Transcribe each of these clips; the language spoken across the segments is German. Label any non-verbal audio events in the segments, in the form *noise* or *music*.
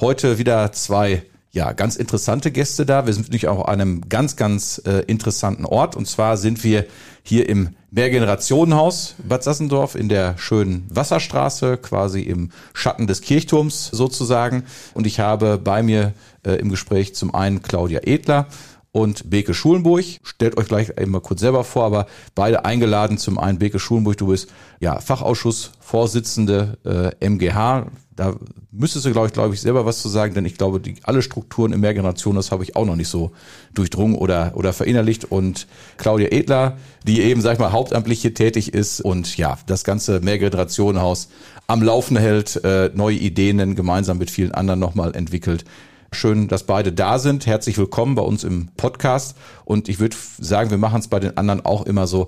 heute wieder zwei ja, ganz interessante Gäste da. Wir sind natürlich auch an einem ganz, ganz äh, interessanten Ort. Und zwar sind wir hier im Mehrgenerationenhaus Bad Sassendorf in der schönen Wasserstraße, quasi im Schatten des Kirchturms sozusagen. Und ich habe bei mir äh, im Gespräch zum einen Claudia Edler und Beke Schulenburg. Stellt euch gleich einmal kurz selber vor, aber beide eingeladen. Zum einen Beke Schulenburg, du bist ja Fachausschussvorsitzende äh, MGH da müsstest du, glaube ich, glaube ich, selber was zu sagen, denn ich glaube, die alle Strukturen in Mehrgeneration, das habe ich auch noch nicht so durchdrungen oder, oder verinnerlicht. Und Claudia Edler, die eben, sag ich mal, hauptamtlich hier tätig ist und ja, das ganze Mehrgenerationenhaus am Laufen hält, äh, neue Ideen gemeinsam mit vielen anderen nochmal entwickelt. Schön, dass beide da sind. Herzlich willkommen bei uns im Podcast. Und ich würde sagen, wir machen es bei den anderen auch immer so,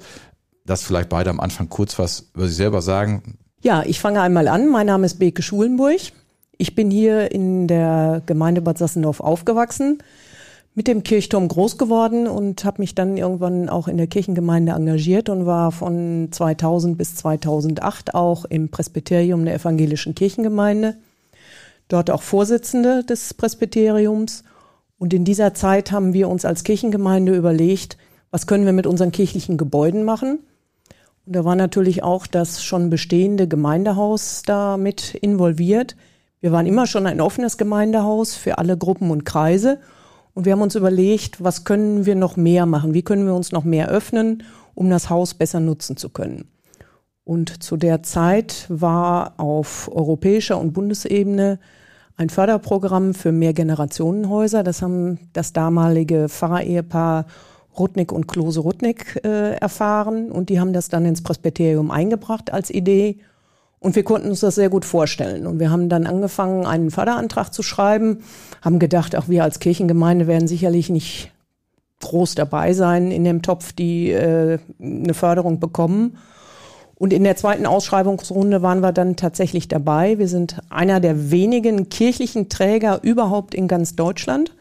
dass vielleicht beide am Anfang kurz was über sich selber sagen. Ja, ich fange einmal an. Mein Name ist Beke Schulenburg. Ich bin hier in der Gemeinde Bad Sassendorf aufgewachsen, mit dem Kirchturm groß geworden und habe mich dann irgendwann auch in der Kirchengemeinde engagiert und war von 2000 bis 2008 auch im Presbyterium der evangelischen Kirchengemeinde. Dort auch Vorsitzende des Presbyteriums. Und in dieser Zeit haben wir uns als Kirchengemeinde überlegt, was können wir mit unseren kirchlichen Gebäuden machen? Und da war natürlich auch das schon bestehende Gemeindehaus da mit involviert. Wir waren immer schon ein offenes Gemeindehaus für alle Gruppen und Kreise. Und wir haben uns überlegt, was können wir noch mehr machen? Wie können wir uns noch mehr öffnen, um das Haus besser nutzen zu können? Und zu der Zeit war auf europäischer und Bundesebene ein Förderprogramm für Mehrgenerationenhäuser. Das haben das damalige Pfarrerehepaar Rudnick und Klose Rudnick äh, erfahren und die haben das dann ins Presbyterium eingebracht als Idee und wir konnten uns das sehr gut vorstellen und wir haben dann angefangen, einen Förderantrag zu schreiben, haben gedacht, auch wir als Kirchengemeinde werden sicherlich nicht groß dabei sein in dem Topf, die äh, eine Förderung bekommen. Und in der zweiten Ausschreibungsrunde waren wir dann tatsächlich dabei. Wir sind einer der wenigen kirchlichen Träger überhaupt in ganz Deutschland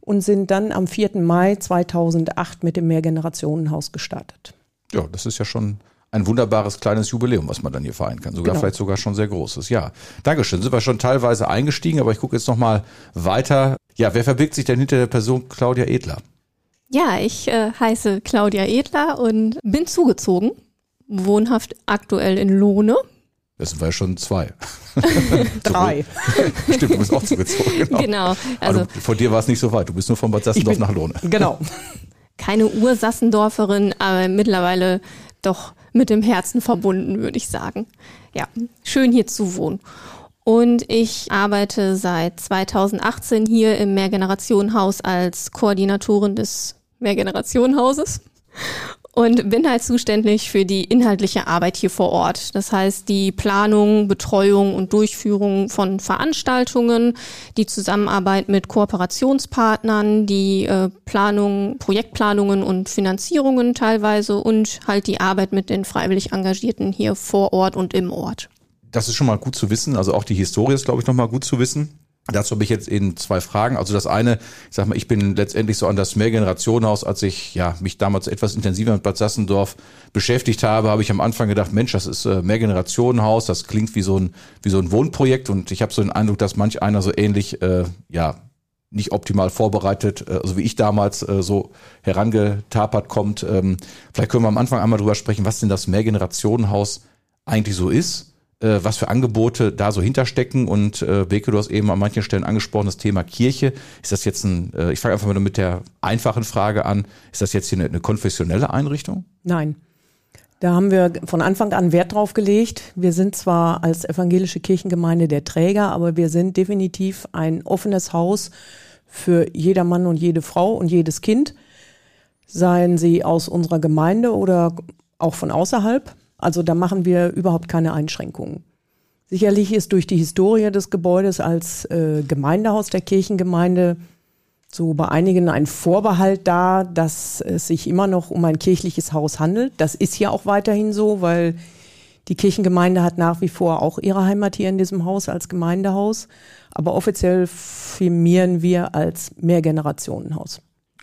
und sind dann am 4. Mai 2008 mit dem Mehrgenerationenhaus gestartet. Ja, das ist ja schon ein wunderbares kleines Jubiläum, was man dann hier feiern kann. Sogar genau. vielleicht sogar schon sehr großes. Ja, Dankeschön. Sind wir schon teilweise eingestiegen, aber ich gucke jetzt noch mal weiter. Ja, wer verbirgt sich denn hinter der Person Claudia Edler? Ja, ich äh, heiße Claudia Edler und bin zugezogen, wohnhaft aktuell in Lohne das sind wir schon zwei. *laughs* Drei. *laughs* Stimmt, du bist auch zugezogen. Genau. genau also Aber von dir war es nicht so weit. Du bist nur von Bad Sassendorf nach Lohne. Genau. *laughs* Keine Ursassendorferin, aber mittlerweile doch mit dem Herzen verbunden, würde ich sagen. Ja, schön hier zu wohnen. Und ich arbeite seit 2018 hier im Mehrgenerationenhaus als Koordinatorin des Mehrgenerationenhauses und bin halt zuständig für die inhaltliche Arbeit hier vor Ort. Das heißt, die Planung, Betreuung und Durchführung von Veranstaltungen, die Zusammenarbeit mit Kooperationspartnern, die äh, Planung, Projektplanungen und Finanzierungen teilweise und halt die Arbeit mit den freiwillig Engagierten hier vor Ort und im Ort. Das ist schon mal gut zu wissen. Also auch die Historie ist, glaube ich, noch mal gut zu wissen. Dazu habe ich jetzt eben zwei Fragen. Also das eine, ich sag mal, ich bin letztendlich so an das Mehrgenerationenhaus, als ich ja mich damals etwas intensiver mit Bad Sassendorf beschäftigt habe, habe ich am Anfang gedacht, Mensch, das ist äh, Mehrgenerationenhaus, das klingt wie so ein wie so ein Wohnprojekt und ich habe so den Eindruck, dass manch einer so ähnlich äh, ja nicht optimal vorbereitet, äh, also wie ich damals äh, so herangetapert kommt. Ähm, vielleicht können wir am Anfang einmal drüber sprechen, was denn das Mehrgenerationenhaus eigentlich so ist äh, was für Angebote da so hinterstecken. Und äh, Beke, du hast eben an manchen Stellen angesprochen, das Thema Kirche. Ist das jetzt ein, äh, ich fange einfach mal mit der einfachen Frage an, ist das jetzt hier eine, eine konfessionelle Einrichtung? Nein. Da haben wir von Anfang an Wert drauf gelegt. Wir sind zwar als evangelische Kirchengemeinde der Träger, aber wir sind definitiv ein offenes Haus für jeder Mann und jede Frau und jedes Kind, seien sie aus unserer Gemeinde oder auch von außerhalb. Also da machen wir überhaupt keine Einschränkungen. Sicherlich ist durch die Historie des Gebäudes als äh, Gemeindehaus der Kirchengemeinde so bei einigen ein Vorbehalt da, dass es sich immer noch um ein kirchliches Haus handelt. Das ist ja auch weiterhin so, weil die Kirchengemeinde hat nach wie vor auch ihre Heimat hier in diesem Haus als Gemeindehaus. Aber offiziell firmieren wir als Mehrgenerationenhaus.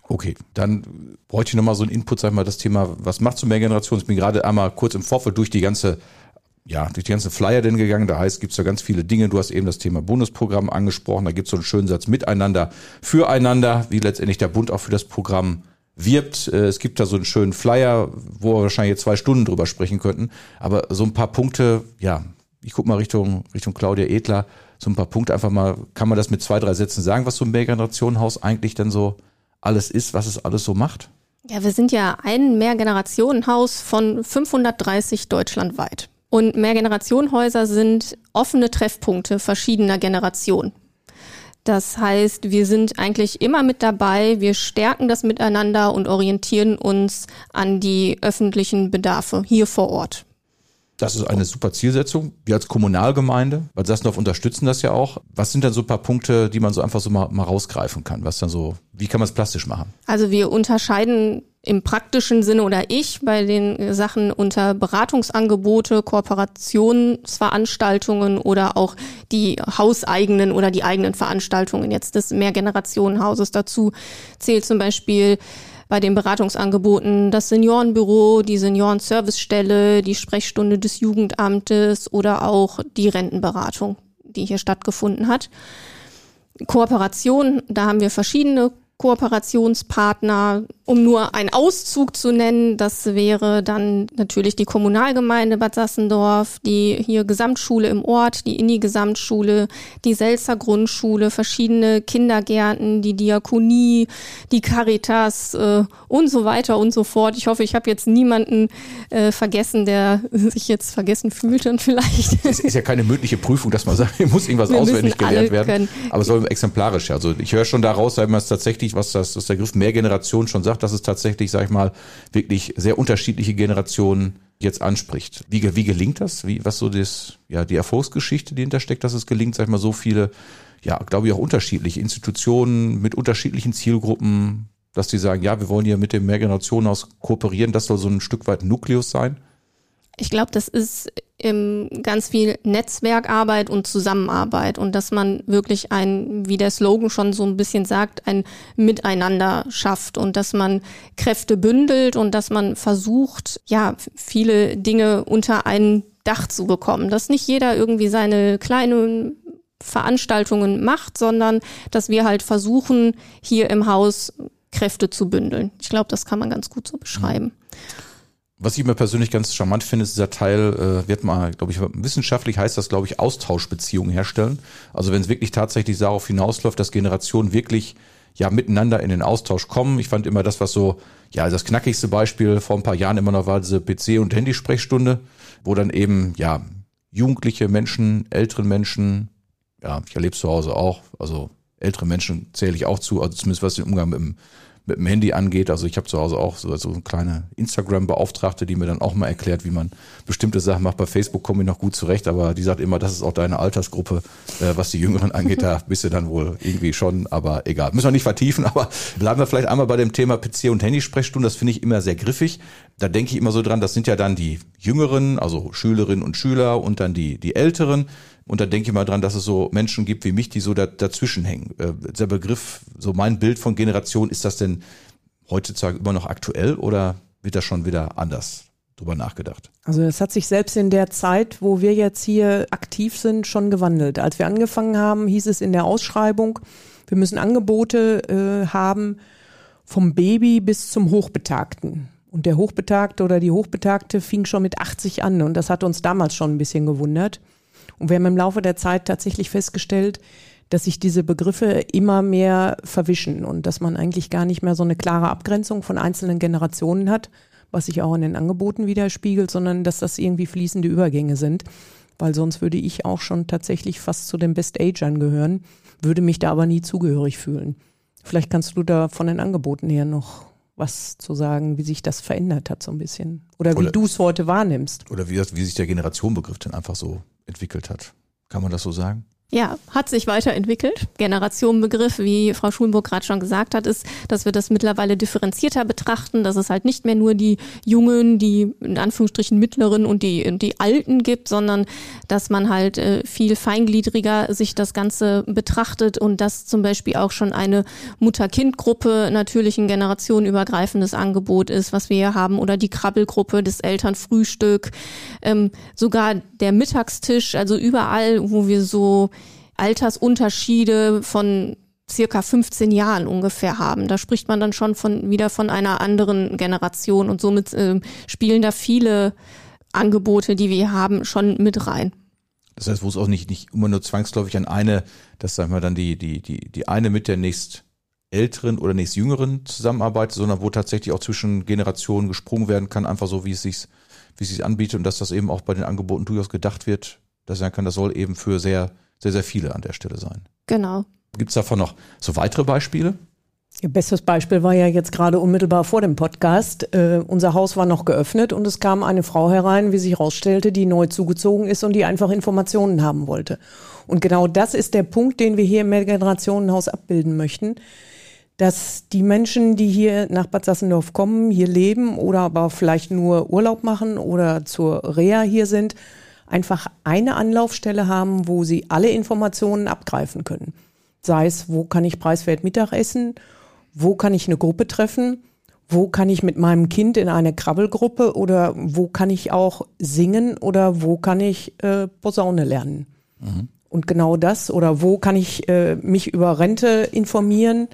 Okay, dann bräuchte ich nochmal so einen Input, sag ich mal, das Thema, was macht so Mehrgenerationen? Ich bin gerade einmal kurz im Vorfeld durch die ganze ja, durch die ganzen Flyer denn gegangen. Da heißt, gibt's da ganz viele Dinge. Du hast eben das Thema Bundesprogramm angesprochen. Da gibt's so einen schönen Satz miteinander, füreinander, wie letztendlich der Bund auch für das Programm wirbt. Äh, es gibt da so einen schönen Flyer, wo wir wahrscheinlich zwei Stunden drüber sprechen könnten. Aber so ein paar Punkte, ja, ich guck mal Richtung, Richtung Claudia Edler, so ein paar Punkte einfach mal, kann man das mit zwei, drei Sätzen sagen, was so ein Mehrgenerationenhaus eigentlich denn so alles ist, was es alles so macht? Ja, wir sind ja ein Mehrgenerationenhaus von 530 deutschlandweit. Und Mehrgenerationenhäuser sind offene Treffpunkte verschiedener Generationen. Das heißt, wir sind eigentlich immer mit dabei, wir stärken das miteinander und orientieren uns an die öffentlichen Bedarfe hier vor Ort. Das ist eine super Zielsetzung. Wir als Kommunalgemeinde, weil Sassendorf unterstützen das ja auch. Was sind dann so ein paar Punkte, die man so einfach so mal, mal rausgreifen kann? Was dann so, wie kann man es plastisch machen? Also wir unterscheiden im praktischen Sinne oder ich bei den Sachen unter Beratungsangebote, Kooperationsveranstaltungen oder auch die hauseigenen oder die eigenen Veranstaltungen jetzt des Mehrgenerationenhauses dazu zählt zum Beispiel bei den Beratungsangeboten das Seniorenbüro, die Seniorenservicestelle, die Sprechstunde des Jugendamtes oder auch die Rentenberatung, die hier stattgefunden hat. Kooperation, da haben wir verschiedene Kooperationspartner, um nur einen Auszug zu nennen, das wäre dann natürlich die Kommunalgemeinde Bad Sassendorf, die hier Gesamtschule im Ort, die Inni-Gesamtschule, die Selzer Grundschule, verschiedene Kindergärten, die Diakonie, die Caritas äh, und so weiter und so fort. Ich hoffe, ich habe jetzt niemanden äh, vergessen, der *laughs* sich jetzt vergessen fühlt und vielleicht. Es ist ja keine mündliche Prüfung, dass man sagt, *laughs* hier muss irgendwas Wir auswendig gelernt werden. Können. Aber es soll exemplarisch. Also ich höre schon daraus, weil man es tatsächlich, was das, was der Griff Mehrgeneration schon sagt, dass es tatsächlich, sag ich mal, wirklich sehr unterschiedliche Generationen jetzt anspricht. Wie, wie gelingt das? Wie, was so das, ja, die Erfolgsgeschichte, die hintersteckt, dass es gelingt, sag ich mal, so viele, ja, glaube ich, auch unterschiedliche Institutionen mit unterschiedlichen Zielgruppen, dass die sagen, ja, wir wollen hier mit dem Mehrgenerationenhaus kooperieren, das soll so ein Stück weit Nukleus sein? Ich glaube, das ist ähm, ganz viel Netzwerkarbeit und Zusammenarbeit und dass man wirklich ein, wie der Slogan schon so ein bisschen sagt, ein Miteinander schafft und dass man Kräfte bündelt und dass man versucht, ja, viele Dinge unter ein Dach zu bekommen. Dass nicht jeder irgendwie seine kleinen Veranstaltungen macht, sondern dass wir halt versuchen, hier im Haus Kräfte zu bündeln. Ich glaube, das kann man ganz gut so beschreiben. Was ich mir persönlich ganz charmant finde, ist dieser Teil, äh, wird mal, glaube ich, wissenschaftlich heißt das, glaube ich, Austauschbeziehungen herstellen. Also wenn es wirklich tatsächlich darauf hinausläuft, dass Generationen wirklich ja miteinander in den Austausch kommen. Ich fand immer das, was so, ja, das knackigste Beispiel vor ein paar Jahren immer noch war, diese PC- und Handysprechstunde, wo dann eben, ja, jugendliche Menschen, älteren Menschen, ja, ich erlebe zu Hause auch, also ältere Menschen zähle ich auch zu, also zumindest was den Umgang mit dem mit dem Handy angeht. Also ich habe zu Hause auch so, so eine kleine Instagram-Beauftragte, die mir dann auch mal erklärt, wie man bestimmte Sachen macht. Bei Facebook komme ich noch gut zurecht, aber die sagt immer, das ist auch deine Altersgruppe, äh, was die Jüngeren *laughs* angeht. Da bist du dann wohl irgendwie schon, aber egal. Müssen wir nicht vertiefen, *laughs* aber bleiben wir vielleicht einmal bei dem Thema PC- und Handysprechstunden. Das finde ich immer sehr griffig. Da denke ich immer so dran, das sind ja dann die Jüngeren, also Schülerinnen und Schüler und dann die, die Älteren. Und da denke ich mal dran, dass es so Menschen gibt wie mich, die so da, dazwischen hängen. Äh, der Begriff, so mein Bild von Generation, ist das denn heutzutage immer noch aktuell oder wird das schon wieder anders drüber nachgedacht? Also es hat sich selbst in der Zeit, wo wir jetzt hier aktiv sind, schon gewandelt. Als wir angefangen haben, hieß es in der Ausschreibung, wir müssen Angebote äh, haben vom Baby bis zum Hochbetagten. Und der Hochbetagte oder die Hochbetagte fing schon mit 80 an und das hat uns damals schon ein bisschen gewundert. Und wir haben im Laufe der Zeit tatsächlich festgestellt, dass sich diese Begriffe immer mehr verwischen und dass man eigentlich gar nicht mehr so eine klare Abgrenzung von einzelnen Generationen hat, was sich auch in den Angeboten widerspiegelt, sondern dass das irgendwie fließende Übergänge sind. Weil sonst würde ich auch schon tatsächlich fast zu den Best-Agern gehören, würde mich da aber nie zugehörig fühlen. Vielleicht kannst du da von den Angeboten her noch was zu sagen, wie sich das verändert hat so ein bisschen. Oder wie du es heute wahrnimmst. Oder wie, das, wie sich der Generationenbegriff dann einfach so entwickelt hat. Kann man das so sagen? Ja, hat sich weiterentwickelt. Generationenbegriff, wie Frau Schulenburg gerade schon gesagt hat, ist, dass wir das mittlerweile differenzierter betrachten, dass es halt nicht mehr nur die Jungen, die in Anführungsstrichen Mittleren und die, die Alten gibt, sondern dass man halt äh, viel feingliedriger sich das Ganze betrachtet und dass zum Beispiel auch schon eine Mutter-Kind-Gruppe natürlich ein generationenübergreifendes Angebot ist, was wir hier haben, oder die Krabbelgruppe, das Elternfrühstück, ähm, sogar der Mittagstisch, also überall, wo wir so Altersunterschiede von circa 15 Jahren ungefähr haben. Da spricht man dann schon von wieder von einer anderen Generation und somit äh, spielen da viele Angebote, die wir haben, schon mit rein. Das heißt, wo es auch nicht, nicht immer nur zwangsläufig an eine, dass sagen wir dann die, die, die, die eine mit der nächst älteren oder nächst jüngeren zusammenarbeitet, sondern wo tatsächlich auch zwischen Generationen gesprungen werden kann, einfach so, wie es sich, wie es sich anbietet und dass das eben auch bei den Angeboten durchaus gedacht wird, dass er kann, das soll eben für sehr sehr, sehr viele an der Stelle sein. Genau. Gibt es davon noch so weitere Beispiele? Ihr bestes Beispiel war ja jetzt gerade unmittelbar vor dem Podcast. Äh, unser Haus war noch geöffnet und es kam eine Frau herein, wie sich herausstellte, die neu zugezogen ist und die einfach Informationen haben wollte. Und genau das ist der Punkt, den wir hier im Mehrgenerationenhaus abbilden möchten, dass die Menschen, die hier nach Bad Sassendorf kommen, hier leben oder aber vielleicht nur Urlaub machen oder zur Reha hier sind, einfach eine Anlaufstelle haben, wo sie alle Informationen abgreifen können. Sei es, wo kann ich preiswert Mittagessen, wo kann ich eine Gruppe treffen, wo kann ich mit meinem Kind in eine Krabbelgruppe oder wo kann ich auch singen oder wo kann ich äh, Posaune lernen. Mhm. Und genau das oder wo kann ich äh, mich über Rente informieren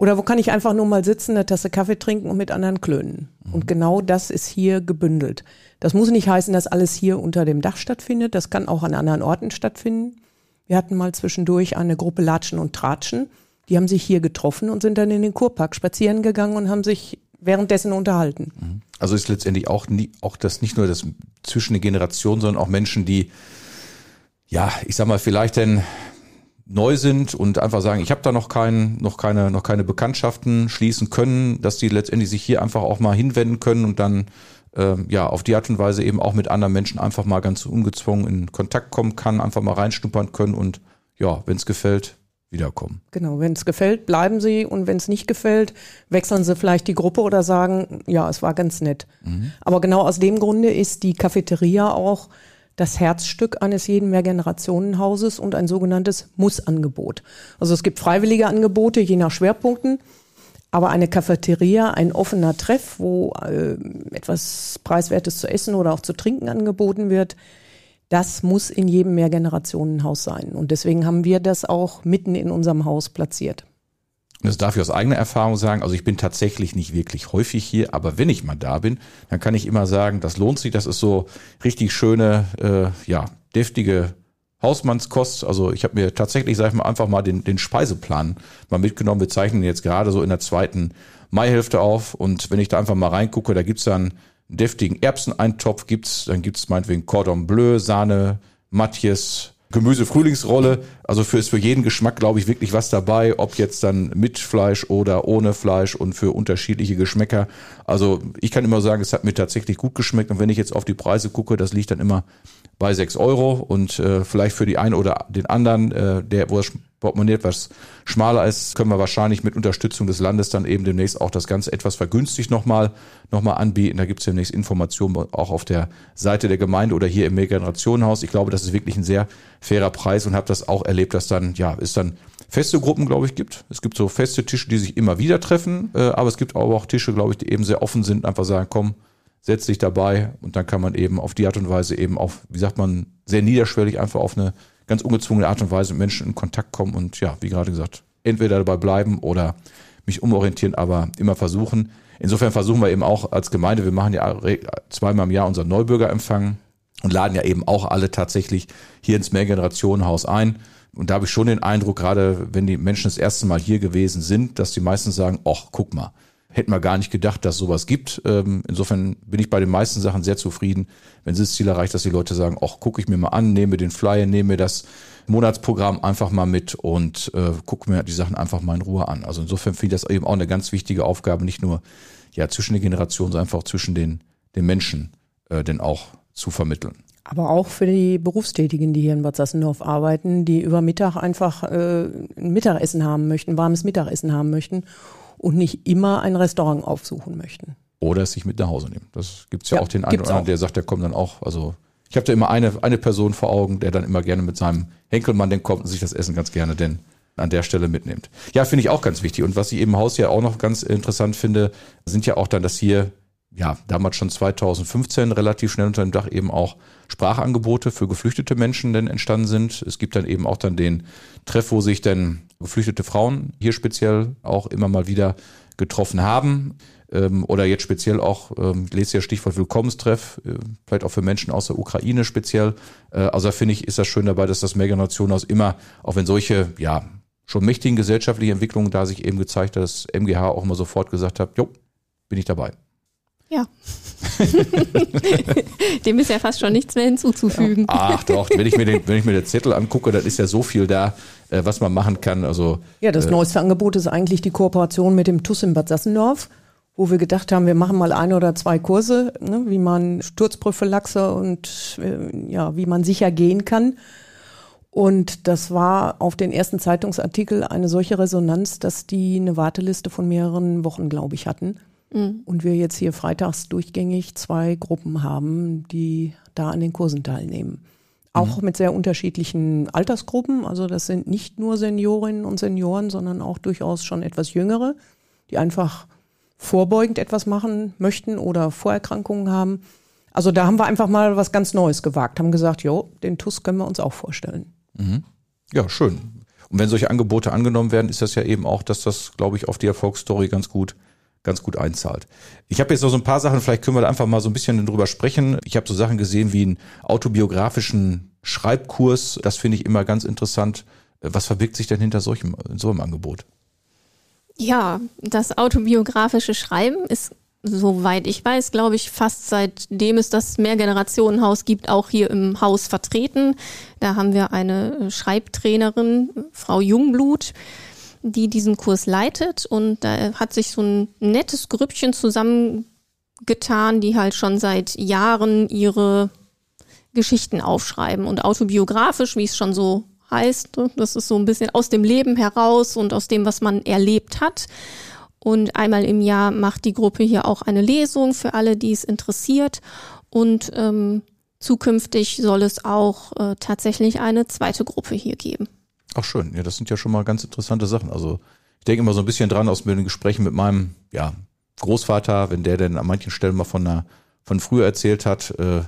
oder wo kann ich einfach nur mal sitzen, eine Tasse Kaffee trinken und mit anderen klönen. Mhm. Und genau das ist hier gebündelt. Das muss nicht heißen, dass alles hier unter dem Dach stattfindet. Das kann auch an anderen Orten stattfinden. Wir hatten mal zwischendurch eine Gruppe Latschen und Tratschen. Die haben sich hier getroffen und sind dann in den Kurpark spazieren gegangen und haben sich währenddessen unterhalten. Mhm. Also ist letztendlich auch, nie, auch das nicht nur das zwischen den Generationen, sondern auch Menschen, die, ja, ich sag mal, vielleicht denn neu sind und einfach sagen, ich habe da noch kein, noch keine, noch keine Bekanntschaften schließen können, dass die letztendlich sich hier einfach auch mal hinwenden können und dann ähm, ja, auf die Art und Weise eben auch mit anderen Menschen einfach mal ganz ungezwungen in Kontakt kommen kann, einfach mal reinschnuppern können und ja, wenn es gefällt, wiederkommen. Genau, wenn es gefällt, bleiben sie und wenn es nicht gefällt, wechseln sie vielleicht die Gruppe oder sagen, ja, es war ganz nett. Mhm. Aber genau aus dem Grunde ist die Cafeteria auch das Herzstück eines jeden Mehrgenerationenhauses und ein sogenanntes Muss-Angebot. Also es gibt freiwillige Angebote je nach Schwerpunkten. Aber eine Cafeteria, ein offener Treff, wo äh, etwas Preiswertes zu essen oder auch zu trinken angeboten wird, das muss in jedem Mehrgenerationenhaus sein. Und deswegen haben wir das auch mitten in unserem Haus platziert. Das darf ich aus eigener Erfahrung sagen. Also ich bin tatsächlich nicht wirklich häufig hier, aber wenn ich mal da bin, dann kann ich immer sagen, das lohnt sich. Das ist so richtig schöne, äh, ja, deftige Hausmannskost. Also ich habe mir tatsächlich, sag ich mal, einfach mal den, den Speiseplan mal mitgenommen. Wir zeichnen jetzt gerade so in der zweiten Maihälfte auf. Und wenn ich da einfach mal reingucke, da gibt's dann einen deftigen Erbseneintopf, gibt's, dann gibt's meinetwegen Cordon Bleu, Sahne, Matjes, Gemüse-Frühlingsrolle. Also für, ist für jeden Geschmack, glaube ich, wirklich was dabei, ob jetzt dann mit Fleisch oder ohne Fleisch und für unterschiedliche Geschmäcker. Also ich kann immer sagen, es hat mir tatsächlich gut geschmeckt. Und wenn ich jetzt auf die Preise gucke, das liegt dann immer bei sechs Euro und äh, vielleicht für die einen oder den anderen, äh, der, wo das Portemonnaie etwas schmaler ist, können wir wahrscheinlich mit Unterstützung des Landes dann eben demnächst auch das Ganze etwas vergünstigt nochmal noch mal anbieten. Da gibt es demnächst Informationen auch auf der Seite der Gemeinde oder hier im Mehrgenerationenhaus. Ich glaube, das ist wirklich ein sehr fairer Preis und habe das auch erlebt, dass dann, ja, es dann feste Gruppen, glaube ich, gibt. Es gibt so feste Tische, die sich immer wieder treffen, äh, aber es gibt aber auch Tische, glaube ich, die eben sehr offen sind, einfach sagen, komm, setzt sich dabei und dann kann man eben auf die Art und Weise eben auf, wie sagt man, sehr niederschwellig einfach auf eine ganz ungezwungene Art und Weise mit Menschen in Kontakt kommen und ja, wie gerade gesagt, entweder dabei bleiben oder mich umorientieren, aber immer versuchen. Insofern versuchen wir eben auch als Gemeinde, wir machen ja zweimal im Jahr unseren Neubürgerempfang und laden ja eben auch alle tatsächlich hier ins Mehrgenerationenhaus ein. Und da habe ich schon den Eindruck, gerade wenn die Menschen das erste Mal hier gewesen sind, dass die meisten sagen, ach, guck mal, hätten wir gar nicht gedacht, dass sowas gibt. Ähm, insofern bin ich bei den meisten Sachen sehr zufrieden, wenn sie das Ziel erreicht, dass die Leute sagen, ach, gucke ich mir mal an, nehme den Flyer, nehme das Monatsprogramm einfach mal mit und äh, gucke mir die Sachen einfach mal in Ruhe an. Also insofern finde ich das eben auch eine ganz wichtige Aufgabe, nicht nur ja zwischen den Generationen, sondern einfach auch zwischen den, den Menschen äh, denn auch zu vermitteln. Aber auch für die Berufstätigen, die hier in Bad Sassendorf arbeiten, die über Mittag einfach äh, ein Mittagessen haben möchten, warmes Mittagessen haben möchten und nicht immer ein Restaurant aufsuchen möchten. Oder es sich mit nach Hause nehmen. Das gibt's ja, ja auch den einen oder anderen, der sagt, der kommt dann auch. Also ich habe da immer eine, eine Person vor Augen, der dann immer gerne mit seinem Henkelmann den kommt und sich das Essen ganz gerne denn an der Stelle mitnimmt. Ja, finde ich auch ganz wichtig. Und was ich im Haus ja auch noch ganz interessant finde, sind ja auch dann, dass hier, ja, damals schon 2015 relativ schnell unter dem Dach eben auch Sprachangebote für geflüchtete Menschen denn entstanden sind. Es gibt dann eben auch dann den Treff, wo sich dann geflüchtete Frauen hier speziell auch immer mal wieder getroffen haben ähm, oder jetzt speziell auch, ähm, ich lese ja Stichwort Willkommenstreff, äh, vielleicht auch für Menschen aus der Ukraine speziell. Äh, also da finde ich, ist das schön dabei, dass das Mehrgenerationenhaus immer, auch wenn solche, ja, schon mächtigen gesellschaftlichen Entwicklungen da sich eben gezeigt hat, dass MGH auch immer sofort gesagt hat, jo, bin ich dabei. Ja. *laughs* Dem ist ja fast schon nichts mehr hinzuzufügen. Ach doch, wenn ich mir den, wenn ich mir den Zettel angucke, dann ist ja so viel da, äh, was man machen kann. Also ja, das äh, neueste Angebot ist eigentlich die Kooperation mit dem TUS in Bad Sassendorf wo wir gedacht haben, wir machen mal ein oder zwei Kurse, ne, wie man Sturzprophylaxe und äh, ja, wie man sicher gehen kann. Und das war auf den ersten Zeitungsartikel eine solche Resonanz, dass die eine Warteliste von mehreren Wochen, glaube ich, hatten. Mhm. Und wir jetzt hier freitags durchgängig zwei Gruppen haben, die da an den Kursen teilnehmen. Auch mhm. mit sehr unterschiedlichen Altersgruppen. Also das sind nicht nur Seniorinnen und Senioren, sondern auch durchaus schon etwas jüngere, die einfach vorbeugend etwas machen möchten oder Vorerkrankungen haben. Also da haben wir einfach mal was ganz Neues gewagt, haben gesagt, jo, den TUS können wir uns auch vorstellen. Mhm. Ja, schön. Und wenn solche Angebote angenommen werden, ist das ja eben auch, dass das, glaube ich, auf die Erfolgsstory ganz gut ganz gut einzahlt. Ich habe jetzt noch so ein paar Sachen, vielleicht können wir da einfach mal so ein bisschen drüber sprechen. Ich habe so Sachen gesehen wie einen autobiografischen Schreibkurs, das finde ich immer ganz interessant. Was verbirgt sich denn hinter solchem, so einem Angebot? Ja, das autobiografische Schreiben ist, soweit ich weiß, glaube ich, fast seitdem es das Mehrgenerationenhaus gibt, auch hier im Haus vertreten. Da haben wir eine Schreibtrainerin, Frau Jungblut, die diesen Kurs leitet und da hat sich so ein nettes Grüppchen zusammengetan, die halt schon seit Jahren ihre Geschichten aufschreiben und autobiografisch, wie es schon so heißt. Ne? Das ist so ein bisschen aus dem Leben heraus und aus dem, was man erlebt hat. Und einmal im Jahr macht die Gruppe hier auch eine Lesung für alle, die es interessiert. Und ähm, zukünftig soll es auch äh, tatsächlich eine zweite Gruppe hier geben. Ach schön, ja, das sind ja schon mal ganz interessante Sachen. Also ich denke immer so ein bisschen dran aus den Gesprächen mit meinem ja, Großvater, wenn der denn an manchen Stellen mal von einer von früher erzählt hat, äh,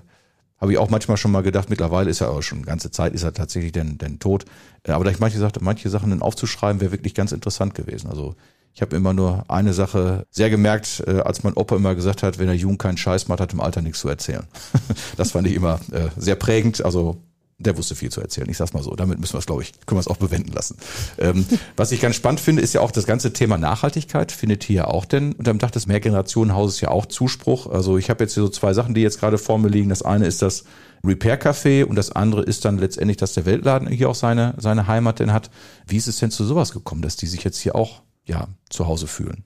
habe ich auch manchmal schon mal gedacht, mittlerweile ist er aber schon ganze Zeit ist er tatsächlich denn, denn tot. Äh, aber da ich manche, sagte, manche Sachen dann aufzuschreiben, wäre wirklich ganz interessant gewesen. Also ich habe immer nur eine Sache sehr gemerkt, äh, als mein Opa immer gesagt hat, wenn er jung keinen Scheiß macht, hat im Alter nichts zu erzählen. *laughs* das fand ich immer äh, sehr prägend. Also der wusste viel zu erzählen. Ich sag's mal so. Damit müssen wir es, glaube ich, können wir es auch bewenden lassen. Ähm, was ich ganz spannend finde, ist ja auch das ganze Thema Nachhaltigkeit. Findet hier auch denn unter dem Dach des Mehrgenerationenhauses ja auch Zuspruch. Also ich habe jetzt hier so zwei Sachen, die jetzt gerade vor mir liegen. Das eine ist das Repair Café und das andere ist dann letztendlich, dass der Weltladen hier auch seine, seine Heimat denn hat. Wie ist es denn zu sowas gekommen, dass die sich jetzt hier auch, ja, zu Hause fühlen?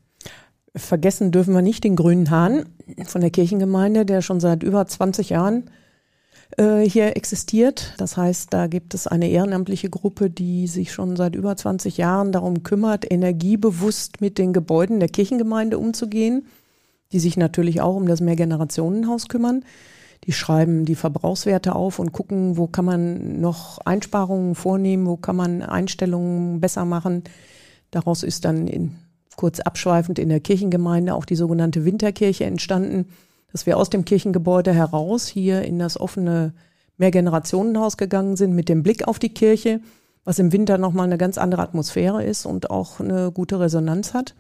Vergessen dürfen wir nicht den grünen Hahn von der Kirchengemeinde, der schon seit über 20 Jahren äh, hier existiert. Das heißt, da gibt es eine ehrenamtliche Gruppe, die sich schon seit über 20 Jahren darum kümmert, energiebewusst mit den Gebäuden der Kirchengemeinde umzugehen, die sich natürlich auch um das Mehrgenerationenhaus kümmern. Die schreiben die Verbrauchswerte auf und gucken, wo kann man noch Einsparungen vornehmen, wo kann man Einstellungen besser machen. Daraus ist dann in, kurz abschweifend in der Kirchengemeinde auch die sogenannte Winterkirche entstanden, dass wir aus dem Kirchengebäude heraus hier in das offene Mehrgenerationenhaus gegangen sind mit dem Blick auf die Kirche, was im Winter nochmal eine ganz andere Atmosphäre ist und auch eine gute Resonanz hat.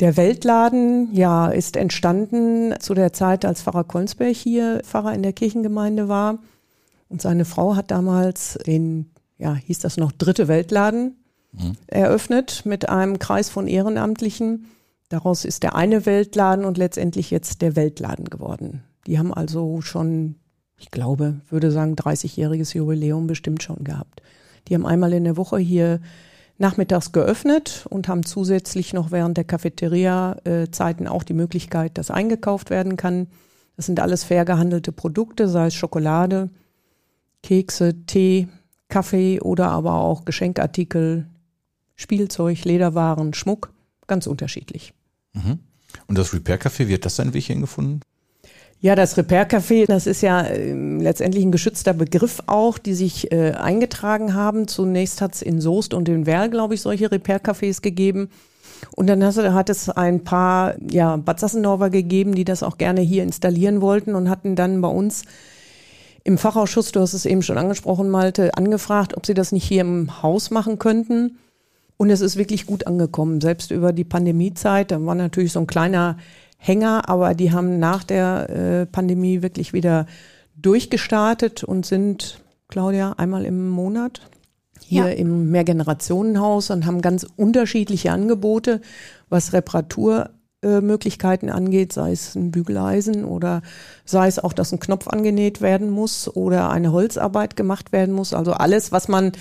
Der Weltladen, ja, ist entstanden zu der Zeit, als Pfarrer Kolnsberg hier Pfarrer in der Kirchengemeinde war. Und seine Frau hat damals den, ja, hieß das noch, dritte Weltladen mhm. eröffnet mit einem Kreis von Ehrenamtlichen. Daraus ist der eine Weltladen und letztendlich jetzt der Weltladen geworden. Die haben also schon, ich glaube, würde sagen, 30-jähriges Jubiläum bestimmt schon gehabt. Die haben einmal in der Woche hier nachmittags geöffnet und haben zusätzlich noch während der Cafeteria-Zeiten auch die Möglichkeit, dass eingekauft werden kann. Das sind alles fair gehandelte Produkte, sei es Schokolade, Kekse, Tee, Kaffee oder aber auch Geschenkartikel, Spielzeug, Lederwaren, Schmuck, ganz unterschiedlich. Mhm. Und das Repair Café, wie hat das seinen Weg hierhin gefunden? Ja, das Repair Café, das ist ja äh, letztendlich ein geschützter Begriff auch, die sich äh, eingetragen haben. Zunächst hat es in Soest und in Werl, glaube ich, solche Repair Cafés gegeben. Und dann hat es ein paar ja, Bad Sassendorfer gegeben, die das auch gerne hier installieren wollten und hatten dann bei uns im Fachausschuss, du hast es eben schon angesprochen, Malte, angefragt, ob sie das nicht hier im Haus machen könnten. Und es ist wirklich gut angekommen, selbst über die Pandemiezeit. Da war natürlich so ein kleiner Hänger, aber die haben nach der äh, Pandemie wirklich wieder durchgestartet und sind, Claudia, einmal im Monat hier ja. im Mehrgenerationenhaus und haben ganz unterschiedliche Angebote, was Reparaturmöglichkeiten äh, angeht, sei es ein Bügeleisen oder sei es auch, dass ein Knopf angenäht werden muss oder eine Holzarbeit gemacht werden muss. Also alles, was man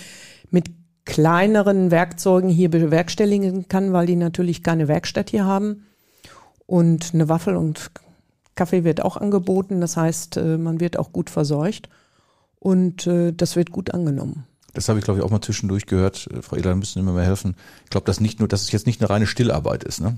mit kleineren Werkzeugen hier bewerkstelligen kann, weil die natürlich keine Werkstatt hier haben. Und eine Waffel und Kaffee wird auch angeboten. Das heißt, äh, man wird auch gut verseucht und äh, das wird gut angenommen. Das habe ich, glaube ich, auch mal zwischendurch gehört. Äh, Frau Edler, müssen immer mehr helfen. Ich glaube, dass nicht nur, dass es jetzt nicht eine reine Stillarbeit ist, ne?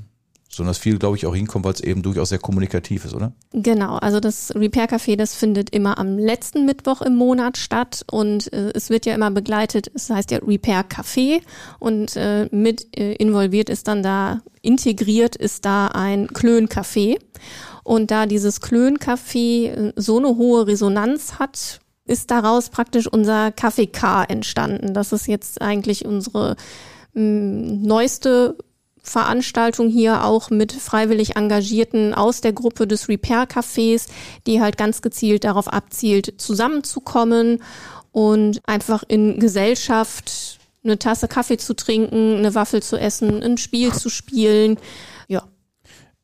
Sondern dass viel, glaube ich, auch hinkommt, weil es eben durchaus sehr kommunikativ ist, oder? Genau, also das Repair Café, das findet immer am letzten Mittwoch im Monat statt und äh, es wird ja immer begleitet, es heißt ja Repair Café und äh, mit äh, involviert ist dann da, integriert ist da ein Klön-Café. Und da dieses Klön-Café äh, so eine hohe Resonanz hat, ist daraus praktisch unser Kaffee K entstanden. Das ist jetzt eigentlich unsere mm, neueste Veranstaltung hier auch mit freiwillig Engagierten aus der Gruppe des Repair Cafés, die halt ganz gezielt darauf abzielt, zusammenzukommen und einfach in Gesellschaft eine Tasse Kaffee zu trinken, eine Waffel zu essen, ein Spiel zu spielen. Ja.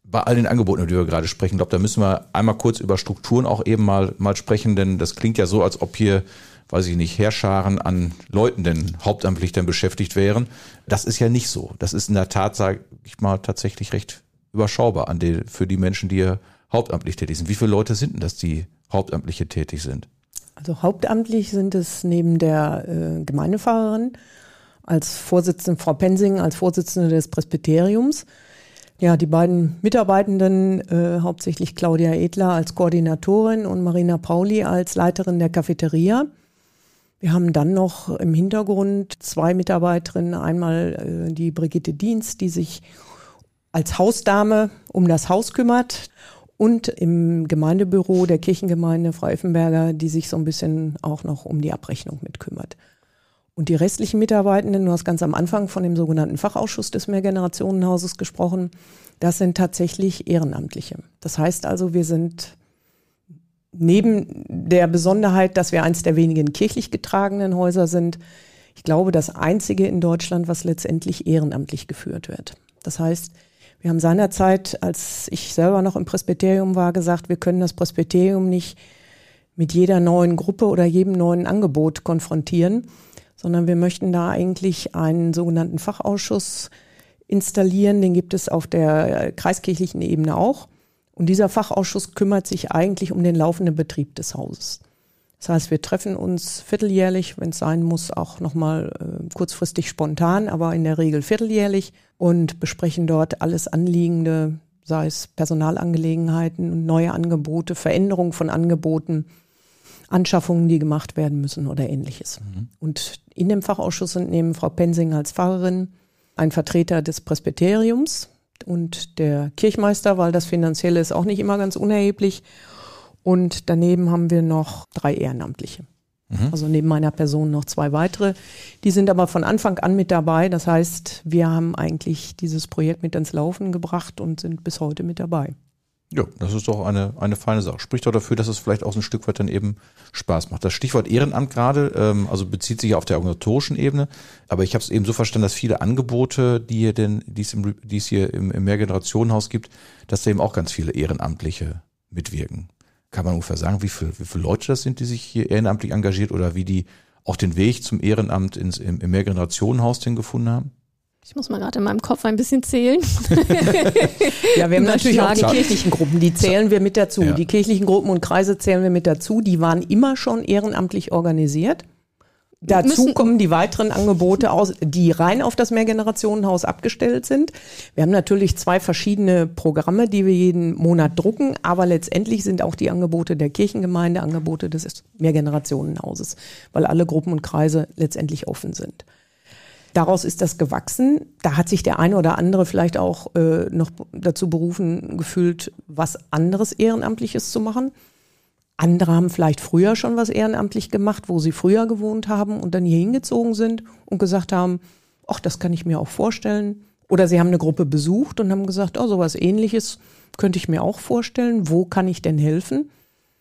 Bei all den Angeboten, über die wir gerade sprechen, glaube da müssen wir einmal kurz über Strukturen auch eben mal, mal sprechen, denn das klingt ja so, als ob hier weiß ich nicht, Heerscharen an Leuten denn hauptamtlich dann beschäftigt wären. Das ist ja nicht so. Das ist in der Tat, sage ich mal, tatsächlich recht überschaubar an die, für die Menschen, die hier hauptamtlich tätig sind. Wie viele Leute sind denn das, die hauptamtliche tätig sind? Also hauptamtlich sind es neben der äh, Gemeindefahrerin als Vorsitzende, Frau Pensing als Vorsitzende des Presbyteriums, ja, die beiden Mitarbeitenden, äh, hauptsächlich Claudia Edler als Koordinatorin und Marina Pauli als Leiterin der Cafeteria. Wir haben dann noch im Hintergrund zwei Mitarbeiterinnen, einmal äh, die Brigitte Dienst, die sich als Hausdame um das Haus kümmert und im Gemeindebüro der Kirchengemeinde Frau Effenberger, die sich so ein bisschen auch noch um die Abrechnung mitkümmert. Und die restlichen Mitarbeitenden, du hast ganz am Anfang von dem sogenannten Fachausschuss des Mehrgenerationenhauses gesprochen, das sind tatsächlich Ehrenamtliche. Das heißt also, wir sind neben der Besonderheit, dass wir eins der wenigen kirchlich getragenen Häuser sind, ich glaube, das einzige in Deutschland, was letztendlich ehrenamtlich geführt wird. Das heißt, wir haben seinerzeit, als ich selber noch im Presbyterium war, gesagt, wir können das Presbyterium nicht mit jeder neuen Gruppe oder jedem neuen Angebot konfrontieren, sondern wir möchten da eigentlich einen sogenannten Fachausschuss installieren. Den gibt es auf der kreiskirchlichen Ebene auch. Und dieser Fachausschuss kümmert sich eigentlich um den laufenden Betrieb des Hauses. Das heißt, wir treffen uns vierteljährlich, wenn es sein muss, auch nochmal äh, kurzfristig spontan, aber in der Regel vierteljährlich und besprechen dort alles Anliegende, sei es Personalangelegenheiten, neue Angebote, Veränderungen von Angeboten, Anschaffungen, die gemacht werden müssen oder ähnliches. Mhm. Und in dem Fachausschuss sind neben Frau Pensing als Pfarrerin ein Vertreter des Presbyteriums, und der Kirchmeister, weil das Finanzielle ist auch nicht immer ganz unerheblich. Und daneben haben wir noch drei Ehrenamtliche. Mhm. Also neben meiner Person noch zwei weitere. Die sind aber von Anfang an mit dabei. Das heißt, wir haben eigentlich dieses Projekt mit ins Laufen gebracht und sind bis heute mit dabei. Ja, das ist doch eine, eine feine Sache. Spricht doch dafür, dass es vielleicht auch so ein Stück weit dann eben Spaß macht. Das Stichwort Ehrenamt gerade, ähm, also bezieht sich auf der organisatorischen Ebene, aber ich habe es eben so verstanden, dass viele Angebote, die hier denn, die es, im, die es hier im, im Mehrgenerationenhaus gibt, dass da eben auch ganz viele Ehrenamtliche mitwirken. Kann man ungefähr sagen, wie viele wie viele Leute das sind, die sich hier ehrenamtlich engagiert oder wie die auch den Weg zum Ehrenamt ins, im, im Mehrgenerationenhaus denn gefunden haben? Ich muss mal gerade in meinem Kopf ein bisschen zählen. ja, wir haben *laughs* natürlich auch die kirchlichen Gruppen, die zählen wir mit dazu. Ja. Die kirchlichen Gruppen und Kreise zählen wir mit dazu. Die waren immer schon ehrenamtlich organisiert. Dazu kommen die weiteren Angebote aus, die rein auf das Mehrgenerationenhaus abgestellt sind. Wir haben natürlich zwei verschiedene Programme, die wir jeden Monat drucken, aber letztendlich sind auch die Angebote der Kirchengemeinde Angebote des Mehrgenerationenhauses, weil alle Gruppen und Kreise letztendlich offen sind. Daraus ist das gewachsen. Da hat sich der eine oder andere vielleicht auch äh, noch dazu berufen gefühlt, was anderes Ehrenamtliches zu machen. Andere haben vielleicht früher schon was ehrenamtlich gemacht, wo sie früher gewohnt haben und dann hier hingezogen sind und gesagt haben, ach, das kann ich mir auch vorstellen. Oder sie haben eine Gruppe besucht und haben gesagt, oh, sowas ähnliches könnte ich mir auch vorstellen. Wo kann ich denn helfen?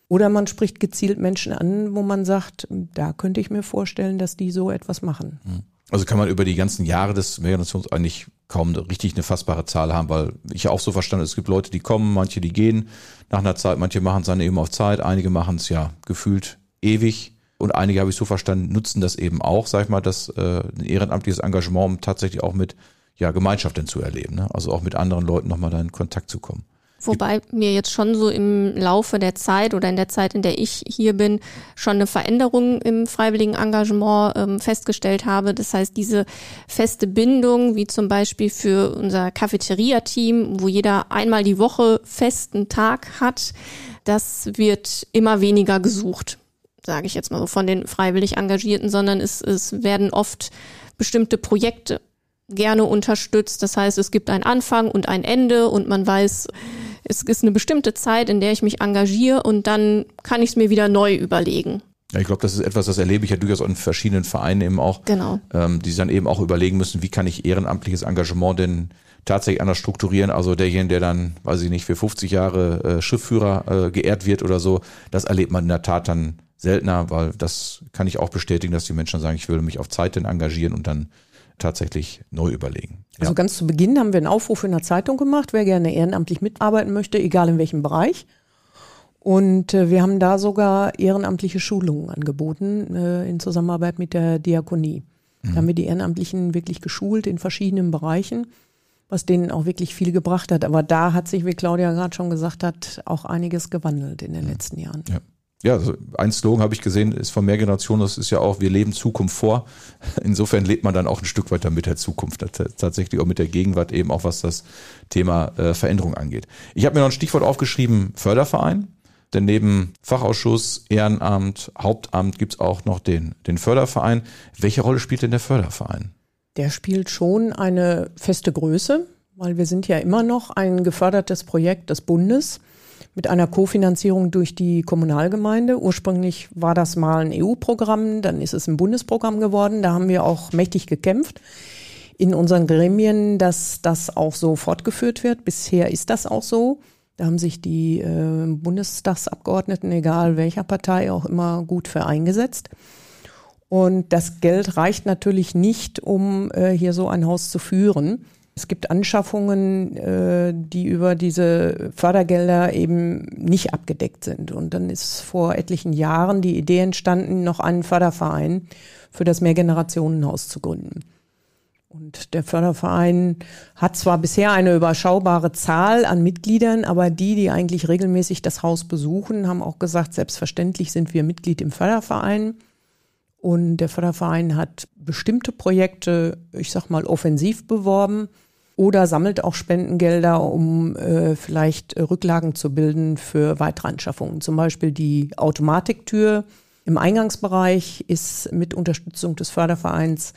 Oder man spricht gezielt Menschen an, wo man sagt, da könnte ich mir vorstellen, dass die so etwas machen. Hm. Also kann man über die ganzen Jahre des Mehrgenerations eigentlich kaum richtig eine fassbare Zahl haben, weil ich auch so verstanden, es gibt Leute, die kommen, manche, die gehen nach einer Zeit, manche machen es dann eben auf Zeit, einige machen es ja gefühlt ewig und einige habe ich so verstanden, nutzen das eben auch, sag ich mal, das äh, ein ehrenamtliches Engagement, um tatsächlich auch mit ja, Gemeinschaft denn zu erleben, ne? also auch mit anderen Leuten nochmal da in Kontakt zu kommen. Wobei mir jetzt schon so im Laufe der Zeit oder in der Zeit, in der ich hier bin, schon eine Veränderung im freiwilligen Engagement ähm, festgestellt habe. Das heißt, diese feste Bindung, wie zum Beispiel für unser Cafeteria-Team, wo jeder einmal die Woche festen Tag hat, das wird immer weniger gesucht, sage ich jetzt mal so von den freiwillig Engagierten, sondern es, es werden oft bestimmte Projekte gerne unterstützt. Das heißt, es gibt einen Anfang und ein Ende und man weiß, es ist eine bestimmte Zeit, in der ich mich engagiere und dann kann ich es mir wieder neu überlegen. Ja, ich glaube, das ist etwas, das erlebe ich ja durchaus in verschiedenen Vereinen eben auch, genau. ähm, die dann eben auch überlegen müssen, wie kann ich ehrenamtliches Engagement denn tatsächlich anders strukturieren. Also derjenige, der dann, weiß ich nicht, für 50 Jahre äh, Schiffführer äh, geehrt wird oder so, das erlebt man in der Tat dann seltener, weil das kann ich auch bestätigen, dass die Menschen sagen, ich würde mich auf Zeit denn engagieren und dann tatsächlich neu überlegen. Ja. Also ganz zu Beginn haben wir einen Aufruf in der Zeitung gemacht, wer gerne ehrenamtlich mitarbeiten möchte, egal in welchem Bereich. Und äh, wir haben da sogar ehrenamtliche Schulungen angeboten äh, in Zusammenarbeit mit der Diakonie. Mhm. Da haben wir die Ehrenamtlichen wirklich geschult in verschiedenen Bereichen, was denen auch wirklich viel gebracht hat. Aber da hat sich, wie Claudia gerade schon gesagt hat, auch einiges gewandelt in den mhm. letzten Jahren. Ja. Ja, ein Slogan habe ich gesehen, ist von mehr Generationen, das ist ja auch, wir leben Zukunft vor. *laughs* Insofern lebt man dann auch ein Stück weiter mit der Zukunft, tatsächlich auch mit der Gegenwart, eben auch was das Thema äh, Veränderung angeht. Ich habe mir noch ein Stichwort aufgeschrieben, Förderverein. Denn neben Fachausschuss, Ehrenamt, Hauptamt gibt's auch noch den, den Förderverein. Welche Rolle spielt denn der Förderverein? Der spielt schon eine feste Größe, weil wir sind ja immer noch ein gefördertes Projekt des Bundes mit einer Kofinanzierung durch die Kommunalgemeinde. Ursprünglich war das mal ein EU-Programm, dann ist es ein Bundesprogramm geworden. Da haben wir auch mächtig gekämpft in unseren Gremien, dass das auch so fortgeführt wird. Bisher ist das auch so. Da haben sich die äh, Bundestagsabgeordneten, egal welcher Partei, auch immer gut für eingesetzt. Und das Geld reicht natürlich nicht, um äh, hier so ein Haus zu führen. Es gibt Anschaffungen, äh, die über diese Fördergelder eben nicht abgedeckt sind. Und dann ist vor etlichen Jahren die Idee entstanden, noch einen Förderverein für das Mehrgenerationenhaus zu gründen. Und der Förderverein hat zwar bisher eine überschaubare Zahl an Mitgliedern, aber die, die eigentlich regelmäßig das Haus besuchen, haben auch gesagt, selbstverständlich sind wir Mitglied im Förderverein. Und der Förderverein hat bestimmte Projekte, ich sag mal, offensiv beworben oder sammelt auch Spendengelder, um äh, vielleicht Rücklagen zu bilden für weitere Anschaffungen. Zum Beispiel die Automatiktür im Eingangsbereich ist mit Unterstützung des Fördervereins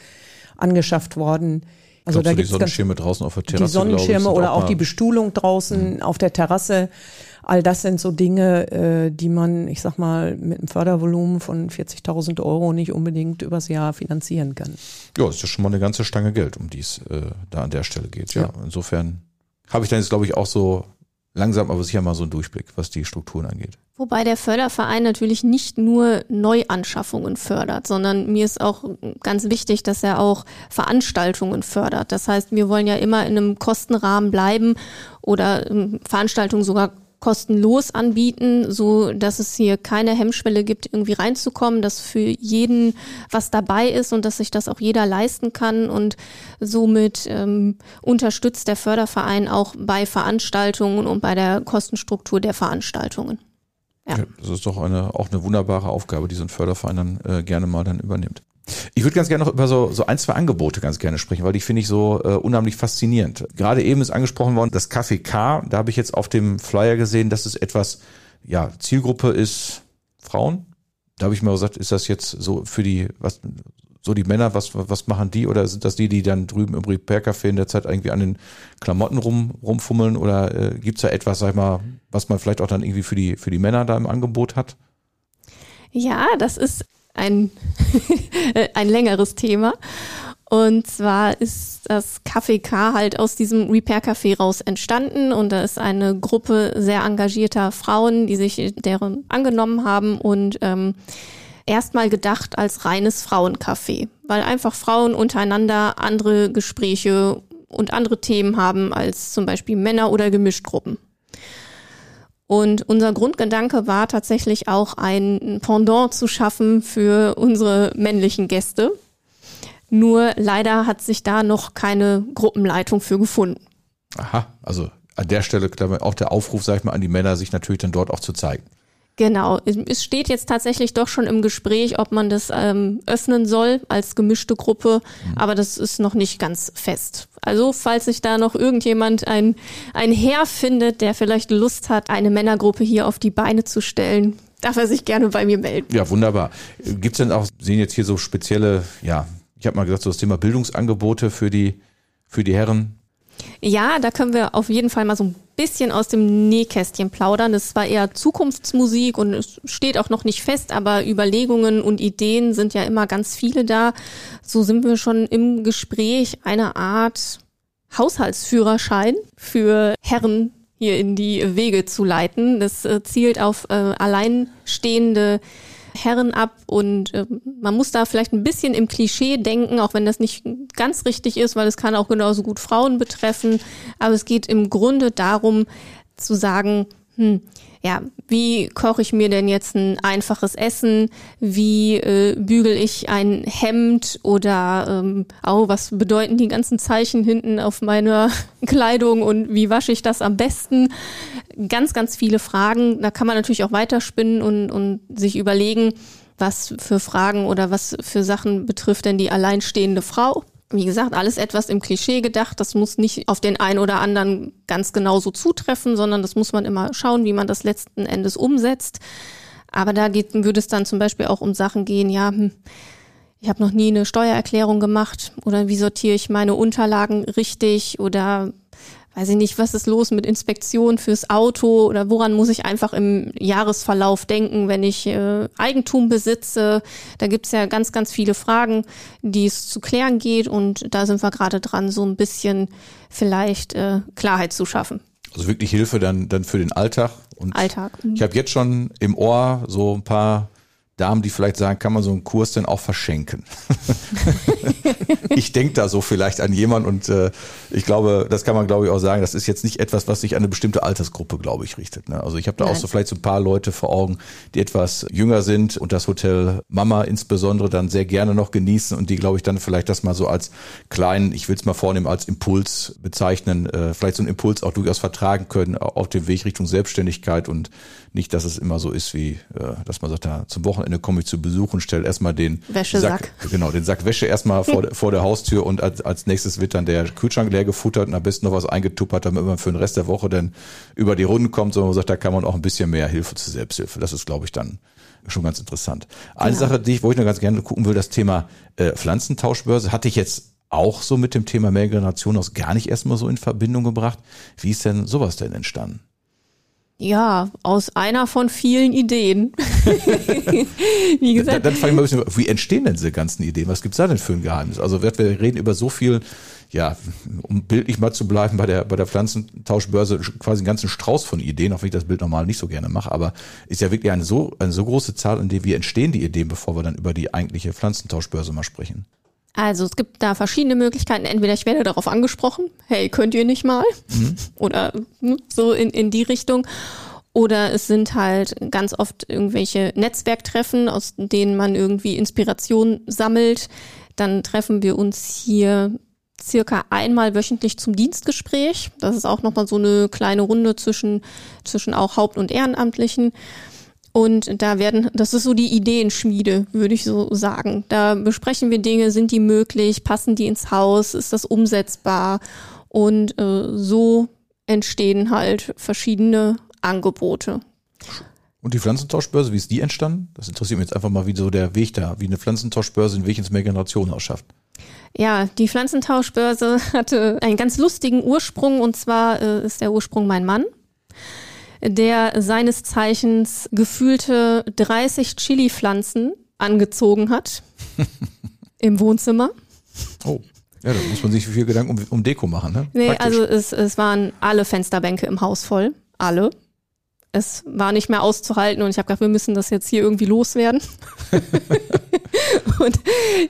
angeschafft worden. Also da gibt es die Sonnenschirme draußen auf der Terrasse. Die Sonnenschirme ich, oder auch, auch die Bestuhlung draußen mhm. auf der Terrasse. All das sind so Dinge, äh, die man, ich sag mal, mit einem Fördervolumen von 40.000 Euro nicht unbedingt übers Jahr finanzieren kann. Ja, ist ja schon mal eine ganze Stange Geld, um die es äh, da an der Stelle geht. Ja, ja. insofern habe ich dann jetzt, glaube ich, auch so langsam, aber sicher mal so einen Durchblick, was die Strukturen angeht. Wobei der Förderverein natürlich nicht nur Neuanschaffungen fördert, sondern mir ist auch ganz wichtig, dass er auch Veranstaltungen fördert. Das heißt, wir wollen ja immer in einem Kostenrahmen bleiben oder ähm, Veranstaltungen sogar kostenlos anbieten, so dass es hier keine Hemmschwelle gibt, irgendwie reinzukommen, dass für jeden was dabei ist und dass sich das auch jeder leisten kann und somit ähm, unterstützt der Förderverein auch bei Veranstaltungen und bei der Kostenstruktur der Veranstaltungen. Ja. das ist doch eine, auch eine wunderbare Aufgabe, die so ein Förderverein dann äh, gerne mal dann übernimmt. Ich würde ganz gerne noch über so, so ein, zwei Angebote ganz gerne sprechen, weil die finde ich so äh, unheimlich faszinierend. Gerade eben ist angesprochen worden, das Café K, da habe ich jetzt auf dem Flyer gesehen, dass es etwas, ja, Zielgruppe ist Frauen. Da habe ich mal gesagt, ist das jetzt so für die, was, so die Männer, was, was machen die? Oder sind das die, die dann drüben im Repair-Café in der Zeit irgendwie an den Klamotten rum, rumfummeln? Oder äh, gibt's da etwas, sag ich mal, was man vielleicht auch dann irgendwie für die, für die Männer da im Angebot hat? Ja, das ist ein, *laughs* ein längeres Thema. Und zwar ist das Café K halt aus diesem Repair Café raus entstanden und da ist eine Gruppe sehr engagierter Frauen, die sich deren angenommen haben und ähm, erstmal gedacht als reines Frauencafé, weil einfach Frauen untereinander andere Gespräche und andere Themen haben als zum Beispiel Männer oder Gemischtgruppen. Und unser Grundgedanke war tatsächlich auch ein Pendant zu schaffen für unsere männlichen Gäste. Nur leider hat sich da noch keine Gruppenleitung für gefunden. Aha, also an der Stelle auch der Aufruf, sag ich mal, an die Männer, sich natürlich dann dort auch zu zeigen. Genau, es steht jetzt tatsächlich doch schon im Gespräch, ob man das ähm, öffnen soll als gemischte Gruppe, mhm. aber das ist noch nicht ganz fest. Also falls sich da noch irgendjemand ein, ein Herr findet, der vielleicht Lust hat, eine Männergruppe hier auf die Beine zu stellen, darf er sich gerne bei mir melden. Ja, wunderbar. Gibt's denn auch, sehen jetzt hier so spezielle, ja, ich habe mal gesagt, so das Thema Bildungsangebote für die, für die Herren? Ja, da können wir auf jeden Fall mal so ein bisschen aus dem Nähkästchen plaudern. Das war eher Zukunftsmusik und es steht auch noch nicht fest, aber Überlegungen und Ideen sind ja immer ganz viele da. So sind wir schon im Gespräch, eine Art Haushaltsführerschein für Herren hier in die Wege zu leiten. Das äh, zielt auf äh, alleinstehende Herren ab und äh, man muss da vielleicht ein bisschen im Klischee denken, auch wenn das nicht ganz richtig ist, weil es kann auch genauso gut Frauen betreffen. Aber es geht im Grunde darum zu sagen, hm, ja, wie koche ich mir denn jetzt ein einfaches Essen? Wie äh, bügel ich ein Hemd? Oder ähm, oh, was bedeuten die ganzen Zeichen hinten auf meiner *laughs* Kleidung und wie wasche ich das am besten? Ganz, ganz viele Fragen. Da kann man natürlich auch weiterspinnen und, und sich überlegen, was für Fragen oder was für Sachen betrifft denn die alleinstehende Frau? Wie gesagt, alles etwas im Klischee gedacht. Das muss nicht auf den einen oder anderen ganz genauso zutreffen, sondern das muss man immer schauen, wie man das letzten Endes umsetzt. Aber da geht, würde es dann zum Beispiel auch um Sachen gehen, ja, hm, ich habe noch nie eine Steuererklärung gemacht oder wie sortiere ich meine Unterlagen richtig oder weiß ich nicht, was ist los mit Inspektion fürs Auto oder woran muss ich einfach im Jahresverlauf denken, wenn ich äh, Eigentum besitze. Da gibt's ja ganz, ganz viele Fragen, die es zu klären geht und da sind wir gerade dran, so ein bisschen vielleicht äh, Klarheit zu schaffen. Also wirklich Hilfe dann, dann für den Alltag. Und Alltag. Mhm. Ich habe jetzt schon im Ohr so ein paar Damen, die vielleicht sagen, kann man so einen Kurs denn auch verschenken? *laughs* ich denke da so vielleicht an jemanden und äh, ich glaube, das kann man glaube ich auch sagen, das ist jetzt nicht etwas, was sich an eine bestimmte Altersgruppe, glaube ich, richtet. Ne? Also ich habe da Nein. auch so vielleicht so ein paar Leute vor Augen, die etwas jünger sind und das Hotel Mama insbesondere dann sehr gerne noch genießen und die, glaube ich, dann vielleicht das mal so als kleinen, ich will es mal vornehmen, als Impuls bezeichnen, äh, vielleicht so einen Impuls auch durchaus vertragen können auf dem Weg Richtung Selbstständigkeit und nicht, dass es immer so ist, wie äh, dass man sagt, da zum Wochenende komme ich zu Besuch und stelle erstmal den Wäschesack. Sack, genau, den Sack Wäsche erstmal vor, vor der Haustür und als, als nächstes wird dann der Kühlschrank leer gefuttert und am besten noch was eingetuppert, damit man für den Rest der Woche dann über die Runden kommt, sondern man sagt, da kann man auch ein bisschen mehr Hilfe zur Selbsthilfe. Das ist, glaube ich, dann schon ganz interessant. Eine genau. Sache, die ich, wo ich noch ganz gerne gucken will, das Thema äh, Pflanzentauschbörse, hatte ich jetzt auch so mit dem Thema Mehrgeneration aus gar nicht erstmal so in Verbindung gebracht. Wie ist denn sowas denn entstanden? Ja, aus einer von vielen Ideen. *laughs* wie gesagt. Dann, dann fangen wir ein bisschen, wie entstehen denn diese ganzen Ideen? Was gibt's da denn für ein Geheimnis? Also wir reden über so viel, ja, um bildlich mal zu bleiben, bei der, bei der Pflanzentauschbörse quasi einen ganzen Strauß von Ideen, auch wenn ich das Bild normal nicht so gerne mache, aber ist ja wirklich eine so, eine so große Zahl, in der wir entstehen die Ideen, bevor wir dann über die eigentliche Pflanzentauschbörse mal sprechen. Also es gibt da verschiedene Möglichkeiten. Entweder ich werde darauf angesprochen, hey, könnt ihr nicht mal? Mhm. *laughs* Oder ne, so in, in die Richtung. Oder es sind halt ganz oft irgendwelche Netzwerktreffen, aus denen man irgendwie Inspiration sammelt. Dann treffen wir uns hier circa einmal wöchentlich zum Dienstgespräch. Das ist auch nochmal so eine kleine Runde zwischen, zwischen auch Haupt- und Ehrenamtlichen. Und da werden, das ist so die Ideenschmiede, würde ich so sagen. Da besprechen wir Dinge, sind die möglich, passen die ins Haus, ist das umsetzbar? Und äh, so entstehen halt verschiedene Angebote. Und die Pflanzentauschbörse, wie ist die entstanden? Das interessiert mich jetzt einfach mal, wie so der Weg da, wie eine Pflanzentauschbörse in welchen Mehrgenerationen ausschafft. Ja, die Pflanzentauschbörse *laughs* hatte einen ganz lustigen Ursprung und zwar äh, ist der Ursprung mein Mann, der seines Zeichens gefühlte 30 Chili-Pflanzen angezogen hat *laughs* im Wohnzimmer. Oh. Ja, da muss man sich viel Gedanken um, um Deko machen, ne? Nee, Praktisch. also es, es waren alle Fensterbänke im Haus voll. Alle es war nicht mehr auszuhalten und ich habe gedacht, wir müssen das jetzt hier irgendwie loswerden. *laughs* *laughs* und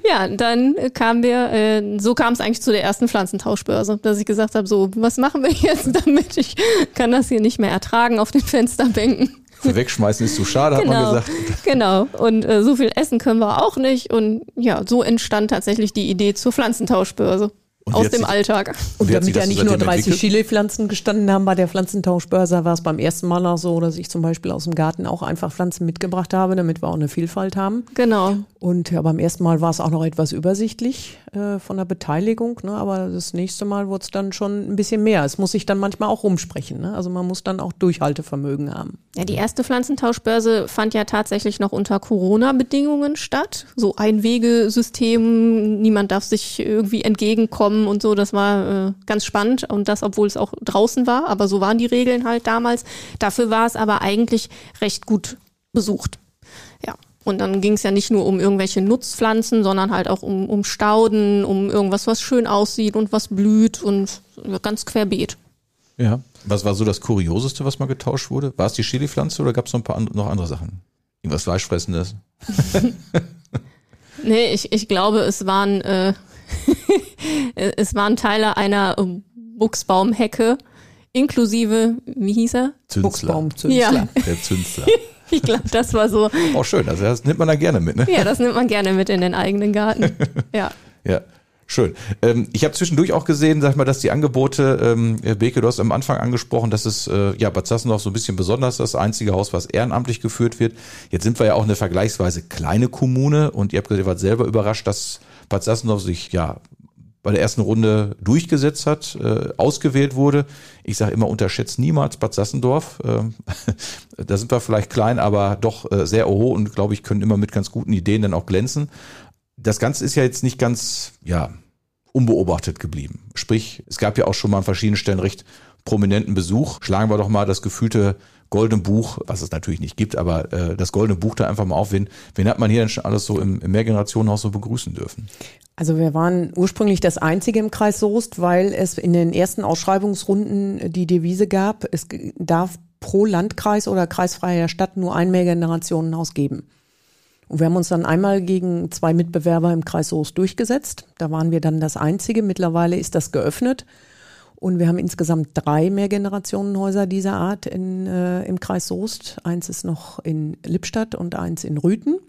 ja, dann kamen wir, äh, so kam es eigentlich zu der ersten Pflanzentauschbörse, dass ich gesagt habe, so, was machen wir jetzt *laughs* damit? Ich kann das hier nicht mehr ertragen auf den Fensterbänken. Wegschmeißen ist zu schade, genau, hat man genau. gesagt. *laughs* Genau. Und äh, so viel essen können wir auch nicht. Und ja, so entstand tatsächlich die Idee zur Pflanzentauschbörse aus dem Alltag. Und damit ja nicht nur 30 Chili-Pflanzen gestanden haben bei der Pflanzentauschbörse, war es beim ersten Mal auch so, dass ich zum Beispiel aus dem Garten auch einfach Pflanzen mitgebracht habe, damit wir auch eine Vielfalt haben. Genau. Und ja, beim ersten Mal war es auch noch etwas übersichtlich äh, von der Beteiligung, ne? aber das nächste Mal wurde es dann schon ein bisschen mehr. Es muss sich dann manchmal auch rumsprechen. Ne? Also man muss dann auch Durchhaltevermögen haben. Ja, die erste Pflanzentauschbörse fand ja tatsächlich noch unter Corona-Bedingungen statt. So ein Wegesystem, niemand darf sich irgendwie entgegenkommen und so. Das war äh, ganz spannend und das, obwohl es auch draußen war. Aber so waren die Regeln halt damals. Dafür war es aber eigentlich recht gut besucht. Und dann ging es ja nicht nur um irgendwelche Nutzpflanzen, sondern halt auch um, um Stauden, um irgendwas, was schön aussieht und was blüht und ganz querbeet. Ja. Was war so das Kurioseste, was mal getauscht wurde? War es die Chili-Pflanze oder gab es noch ein paar and noch andere Sachen? Irgendwas Fleischfressendes? *laughs* nee, ich, ich glaube, es waren äh, *laughs* es waren Teile einer Buchsbaumhecke, inklusive, wie hieß er? Zünstler. Buchsbaumzünstler. Ja. Der Zünstler. *laughs* *laughs* Ich glaube, das war so. Auch schön, also das nimmt man da gerne mit, ne? Ja, das nimmt man gerne mit in den eigenen Garten. *laughs* Ja. Ja. Schön. Ähm, ich habe zwischendurch auch gesehen, sag ich mal, dass die Angebote, ähm, Beke, du hast am Anfang angesprochen, dass es äh, ja Bad Sassendorf so ein bisschen besonders das einzige Haus, was ehrenamtlich geführt wird. Jetzt sind wir ja auch eine vergleichsweise kleine Kommune und ihr habt gesagt, ihr wart selber überrascht, dass Bad Sassendorf sich ja bei der ersten Runde durchgesetzt hat, äh, ausgewählt wurde. Ich sage immer, unterschätzt niemals Bad Sassendorf. Ähm, *laughs* da sind wir vielleicht klein, aber doch äh, sehr oho und glaube ich, können immer mit ganz guten Ideen dann auch glänzen. Das Ganze ist ja jetzt nicht ganz, ja, unbeobachtet geblieben. Sprich, es gab ja auch schon mal an verschiedenen Stellen recht prominenten Besuch. Schlagen wir doch mal das gefühlte Goldene Buch, was es natürlich nicht gibt, aber äh, das Goldene Buch da einfach mal auf. Wen, wen hat man hier denn schon alles so im, im Mehrgenerationenhaus so begrüßen dürfen? Also wir waren ursprünglich das Einzige im Kreis Soest, weil es in den ersten Ausschreibungsrunden die Devise gab, es darf pro Landkreis oder kreisfreier Stadt nur ein Mehrgenerationenhaus geben. Und wir haben uns dann einmal gegen zwei Mitbewerber im Kreis Soest durchgesetzt. Da waren wir dann das Einzige. Mittlerweile ist das geöffnet. Und wir haben insgesamt drei Mehrgenerationenhäuser dieser Art in, äh, im Kreis Soest. Eins ist noch in Lippstadt und eins in Rüthen.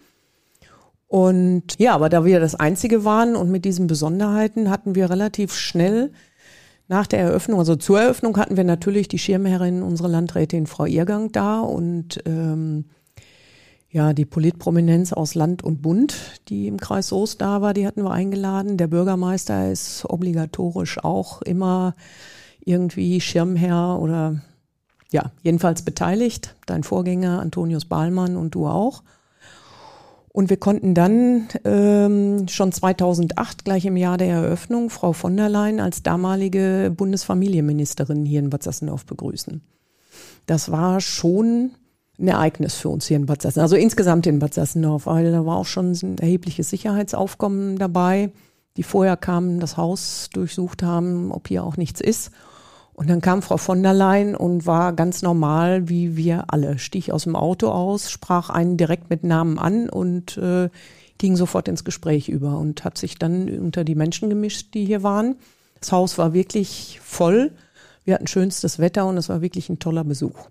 Und ja, aber da wir das Einzige waren und mit diesen Besonderheiten hatten wir relativ schnell nach der Eröffnung, also zur Eröffnung hatten wir natürlich die Schirmherrin, unsere Landrätin Frau Irgang da und ähm, ja, die Politprominenz aus Land und Bund, die im Kreis Soest da war, die hatten wir eingeladen. Der Bürgermeister ist obligatorisch auch immer irgendwie Schirmherr oder ja, jedenfalls beteiligt. Dein Vorgänger Antonius Bahlmann und du auch. Und wir konnten dann ähm, schon 2008, gleich im Jahr der Eröffnung, Frau von der Leyen als damalige Bundesfamilienministerin hier in Bad Sassendorf begrüßen. Das war schon ein Ereignis für uns hier in Bad Sassendorf, also insgesamt in Bad Sassendorf, weil da war auch schon ein erhebliches Sicherheitsaufkommen dabei, die vorher kamen, das Haus durchsucht haben, ob hier auch nichts ist. Und dann kam Frau von der Leyen und war ganz normal, wie wir alle. Stieg aus dem Auto aus, sprach einen direkt mit Namen an und äh, ging sofort ins Gespräch über und hat sich dann unter die Menschen gemischt, die hier waren. Das Haus war wirklich voll. Wir hatten schönstes Wetter und es war wirklich ein toller Besuch.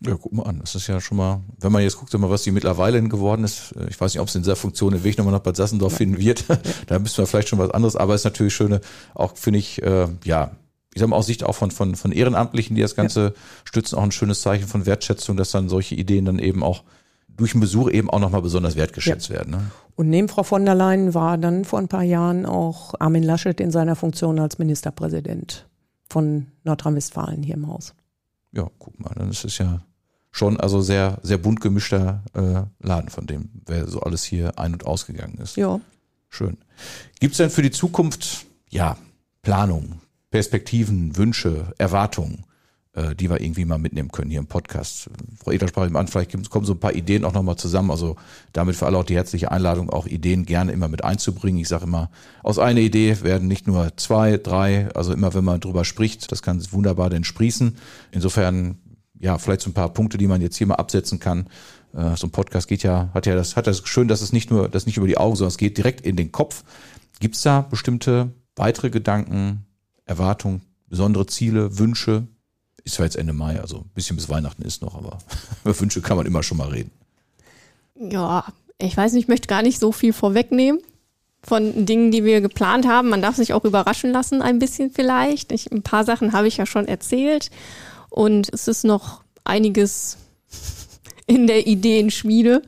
Ja, guck mal an. Das ist ja schon mal, wenn man jetzt guckt, was sie mittlerweile geworden ist, äh, ich weiß nicht, ob es in dieser Funktion den Weg nochmal nach Bad Sassendorf finden wird. *laughs* da müssen wir vielleicht schon was anderes, aber es ist natürlich schöne, auch finde ich, äh, ja, ich sage mal aus Sicht auch von, von, von Ehrenamtlichen, die das Ganze ja. stützen, auch ein schönes Zeichen von Wertschätzung, dass dann solche Ideen dann eben auch durch den Besuch eben auch nochmal besonders wertgeschätzt ja. werden. Ne? Und neben Frau von der Leyen war dann vor ein paar Jahren auch Armin Laschet in seiner Funktion als Ministerpräsident von Nordrhein-Westfalen hier im Haus. Ja, guck mal, dann ist es ja schon also sehr, sehr bunt gemischter äh, Laden, von dem wer so alles hier ein- und ausgegangen ist. Ja. Schön. Gibt es denn für die Zukunft, ja, Planung, Perspektiven, Wünsche, Erwartungen, äh, die wir irgendwie mal mitnehmen können hier im Podcast? Frau Eder sprach eben an, vielleicht kommen so ein paar Ideen auch nochmal zusammen. Also damit für alle auch die herzliche Einladung, auch Ideen gerne immer mit einzubringen. Ich sage immer, aus einer Idee werden nicht nur zwei, drei, also immer wenn man drüber spricht, das kann wunderbar denn sprießen. Insofern ja, vielleicht so ein paar Punkte, die man jetzt hier mal absetzen kann. Äh, so ein Podcast geht ja, hat ja das, hat das schön, dass es nicht nur, das nicht über die Augen, sondern es geht direkt in den Kopf. Gibt es da bestimmte weitere Gedanken, Erwartungen, besondere Ziele, Wünsche? Ist zwar jetzt Ende Mai, also ein bisschen bis Weihnachten ist noch, aber *laughs* über Wünsche kann man immer schon mal reden. Ja, ich weiß nicht, ich möchte gar nicht so viel vorwegnehmen von Dingen, die wir geplant haben. Man darf sich auch überraschen lassen, ein bisschen vielleicht. Ich, ein paar Sachen habe ich ja schon erzählt. Und es ist noch einiges in der Ideenschmiede,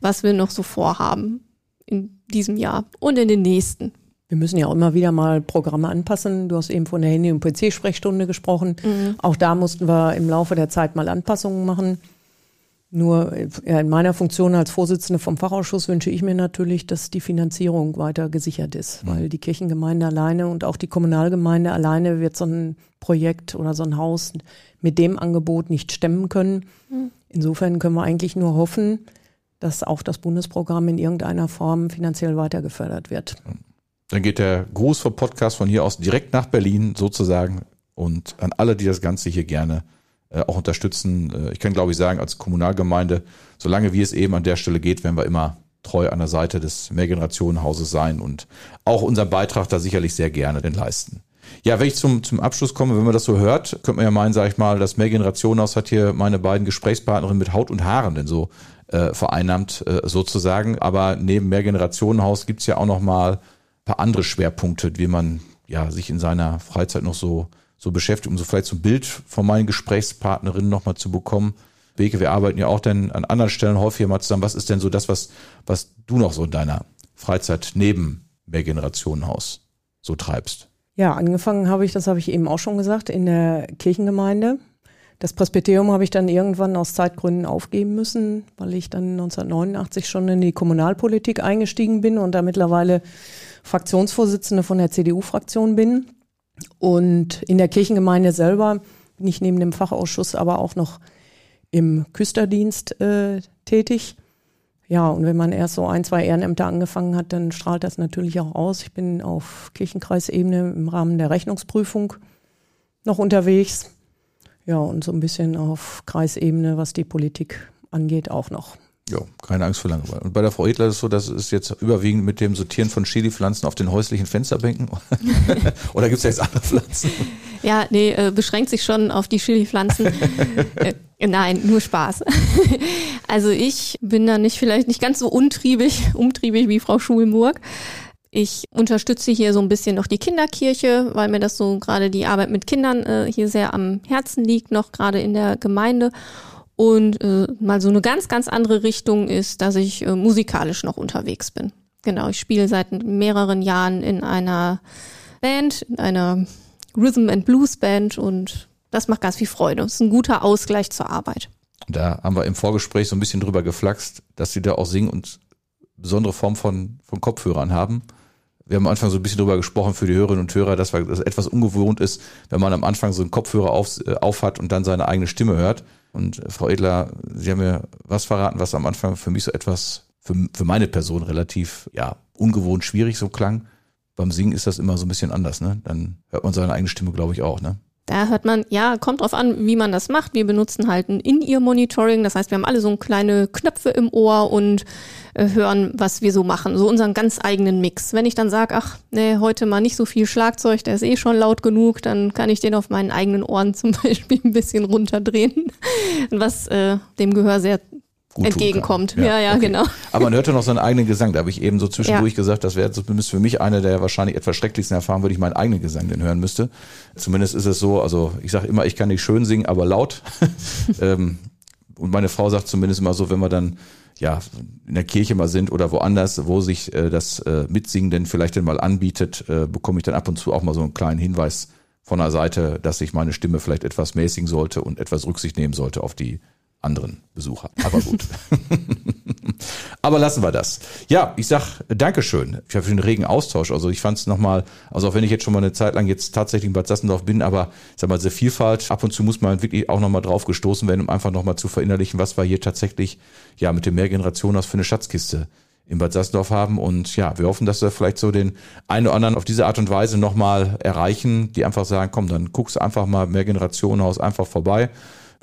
was wir noch so vorhaben in diesem Jahr und in den nächsten. Wir müssen ja auch immer wieder mal Programme anpassen. Du hast eben von der Handy- und PC-Sprechstunde gesprochen. Mhm. Auch da mussten wir im Laufe der Zeit mal Anpassungen machen. Nur ja, in meiner Funktion als Vorsitzende vom Fachausschuss wünsche ich mir natürlich, dass die Finanzierung weiter gesichert ist, mhm. weil die Kirchengemeinde alleine und auch die Kommunalgemeinde alleine wird so ein Projekt oder so ein Haus mit dem Angebot nicht stemmen können. Mhm. Insofern können wir eigentlich nur hoffen, dass auch das Bundesprogramm in irgendeiner Form finanziell weiter gefördert wird. Dann geht der Gruß vom Podcast von hier aus direkt nach Berlin sozusagen und an alle, die das Ganze hier gerne auch unterstützen. Äh, ich kann, glaube ich, sagen, als Kommunalgemeinde, solange wie es eben an der Stelle geht, werden wir immer treu an der Seite des Mehrgenerationenhauses sein und auch unseren Beitrag da sicherlich sehr gerne denn leisten. Ja, wenn ich zum, zum Abschluss komme, wenn man das so hört, könnte man ja meinen, sage ich mal, das Mehrgenerationenhaus hat hier meine beiden Gesprächspartnerinnen mit Haut und Haaren denn so äh, vereinnahmt äh, sozusagen. Aber neben Mehrgenerationenhaus gibt's ja auch noch mal paar andere Schwerpunkte, wie man ja sich in seiner Freizeit noch so so beschäftigt, um so vielleicht so ein Bild von meinen Gesprächspartnerinnen nochmal zu bekommen. Beke, wir arbeiten ja auch dann an anderen Stellen häufiger mal zusammen. Was ist denn so das, was, was du noch so in deiner Freizeit neben Mehrgenerationenhaus so treibst? Ja, angefangen habe ich, das habe ich eben auch schon gesagt, in der Kirchengemeinde. Das Presbyterium habe ich dann irgendwann aus Zeitgründen aufgeben müssen, weil ich dann 1989 schon in die Kommunalpolitik eingestiegen bin und da mittlerweile Fraktionsvorsitzende von der CDU-Fraktion bin. Und in der Kirchengemeinde selber bin ich neben dem Fachausschuss aber auch noch im Küsterdienst äh, tätig. Ja, und wenn man erst so ein, zwei Ehrenämter angefangen hat, dann strahlt das natürlich auch aus. Ich bin auf Kirchenkreisebene im Rahmen der Rechnungsprüfung noch unterwegs. Ja, und so ein bisschen auf Kreisebene, was die Politik angeht, auch noch. Ja, keine Angst vor Langeweile. Und bei der Frau Edler ist es so, dass es jetzt überwiegend mit dem Sortieren von Chili-Pflanzen auf den häuslichen Fensterbänken *laughs* oder gibt es jetzt andere Pflanzen? Ja, nee, äh, beschränkt sich schon auf die Chili-Pflanzen. *laughs* äh, nein, nur Spaß. *laughs* also ich bin da nicht vielleicht nicht ganz so untriebig, umtriebig wie Frau Schulmurg. Ich unterstütze hier so ein bisschen noch die Kinderkirche, weil mir das so gerade die Arbeit mit Kindern äh, hier sehr am Herzen liegt, noch gerade in der Gemeinde. Und äh, mal so eine ganz, ganz andere Richtung ist, dass ich äh, musikalisch noch unterwegs bin. Genau, ich spiele seit mehreren Jahren in einer Band, in einer Rhythm and Blues Band und das macht ganz viel Freude. Das ist ein guter Ausgleich zur Arbeit. Da haben wir im Vorgespräch so ein bisschen drüber geflaxt, dass sie da auch singen und besondere Form von, von Kopfhörern haben. Wir haben am Anfang so ein bisschen drüber gesprochen für die Hörerinnen und Hörer, dass das etwas ungewohnt ist, wenn man am Anfang so einen Kopfhörer auf, äh, auf hat und dann seine eigene Stimme hört. Und äh, Frau Edler, Sie haben mir was verraten, was am Anfang für mich so etwas, für, für meine Person relativ, ja, ungewohnt schwierig so klang. Beim Singen ist das immer so ein bisschen anders, ne? Dann hört man seine eigene Stimme, glaube ich, auch, ne? Da hört man, ja, kommt drauf an, wie man das macht. Wir benutzen halt ein In-Ear-Monitoring. Das heißt, wir haben alle so kleine Knöpfe im Ohr und äh, hören, was wir so machen. So unseren ganz eigenen Mix. Wenn ich dann sage, ach, nee, heute mal nicht so viel Schlagzeug, der ist eh schon laut genug, dann kann ich den auf meinen eigenen Ohren *laughs* zum Beispiel ein bisschen runterdrehen. Was äh, dem Gehör sehr gut entgegenkommt. Ja, ja, ja okay. genau. Aber man hört ja noch seinen eigenen Gesang. Da habe ich eben so zwischendurch ja. gesagt, das wäre zumindest für mich eine der wahrscheinlich etwas schrecklichsten Erfahrungen, würde ich meinen eigenen Gesang denn hören müsste. Zumindest ist es so, also ich sage immer, ich kann nicht schön singen, aber laut. *laughs* Ähm, und meine Frau sagt zumindest immer so, wenn wir dann ja in der Kirche mal sind oder woanders, wo sich äh, das äh, Mitsingen denn vielleicht denn mal anbietet, äh, bekomme ich dann ab und zu auch mal so einen kleinen Hinweis von der Seite, dass ich meine Stimme vielleicht etwas mäßigen sollte und etwas Rücksicht nehmen sollte auf die anderen Besucher. Aber gut. *laughs* Aber lassen wir das. Ja, ich sag Dankeschön für den regen Austausch. Also ich fand es nochmal, also auch wenn ich jetzt schon mal eine Zeit lang jetzt tatsächlich in Bad Sassendorf bin, aber ich sag mal, diese Vielfalt, ab und zu muss man wirklich auch nochmal drauf gestoßen werden, um einfach nochmal zu verinnerlichen, was wir hier tatsächlich ja mit dem Mehrgenerationenhaus für eine Schatzkiste in Bad Sassendorf haben. Und ja, wir hoffen, dass wir vielleicht so den einen oder anderen auf diese Art und Weise nochmal erreichen, die einfach sagen, komm, dann guckst einfach mal Mehrgenerationenhaus einfach vorbei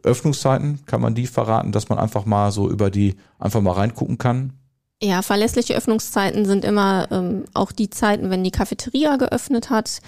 Öffnungszeiten, kann man die verraten, dass man einfach mal so über die einfach mal reingucken kann? Ja, verlässliche Öffnungszeiten sind immer ähm, auch die Zeiten, wenn die Cafeteria geöffnet hat.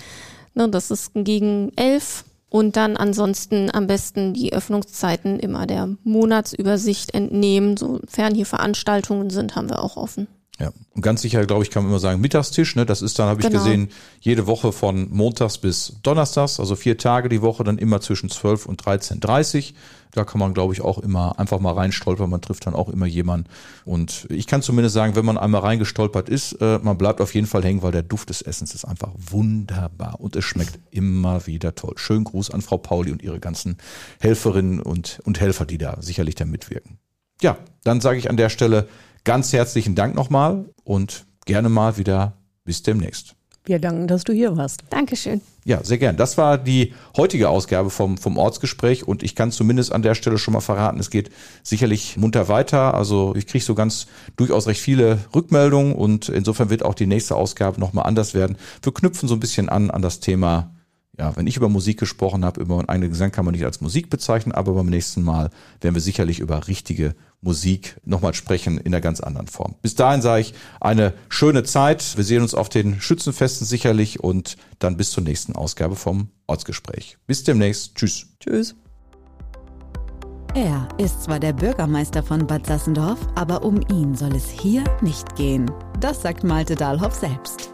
Ne, das ist gegen elf. Und dann ansonsten am besten die Öffnungszeiten immer der Monatsübersicht entnehmen. Sofern hier Veranstaltungen sind, haben wir auch offen. Ja, und ganz sicher, glaube ich, kann man immer sagen, Mittagstisch, ne? Das ist dann, habe ich genau. gesehen, jede Woche von Montags bis Donnerstags, also vier Tage die Woche, dann immer zwischen 12 und 13.30 Da kann man, glaube ich, auch immer einfach mal reinstolpern. Man trifft dann auch immer jemanden. Und ich kann zumindest sagen, wenn man einmal reingestolpert ist, äh, man bleibt auf jeden Fall hängen, weil der Duft des Essens ist einfach wunderbar und es schmeckt immer wieder toll. Schönen Gruß an Frau Pauli und ihre ganzen Helferinnen und, und Helfer, die da sicherlich da mitwirken. Ja, dann sage ich an der Stelle Ganz herzlichen Dank nochmal und gerne mal wieder bis demnächst. Wir danken, dass du hier warst. Dankeschön. Ja, sehr gern. Das war die heutige Ausgabe vom, vom Ortsgespräch und ich kann zumindest an der Stelle schon mal verraten, es geht sicherlich munter weiter. Also ich kriege so ganz durchaus recht viele Rückmeldungen und insofern wird auch die nächste Ausgabe nochmal anders werden. Wir knüpfen so ein bisschen an an das Thema ja, wenn ich über Musik gesprochen habe, über einen Gesang kann man nicht als Musik bezeichnen, aber beim nächsten Mal werden wir sicherlich über richtige Musik nochmal sprechen in einer ganz anderen Form. Bis dahin sage ich eine schöne Zeit. Wir sehen uns auf den Schützenfesten sicherlich und dann bis zur nächsten Ausgabe vom Ortsgespräch. Bis demnächst. Tschüss. Tschüss. Er ist zwar der Bürgermeister von Bad Sassendorf, aber um ihn soll es hier nicht gehen. Das sagt Malte Dahlhoff selbst.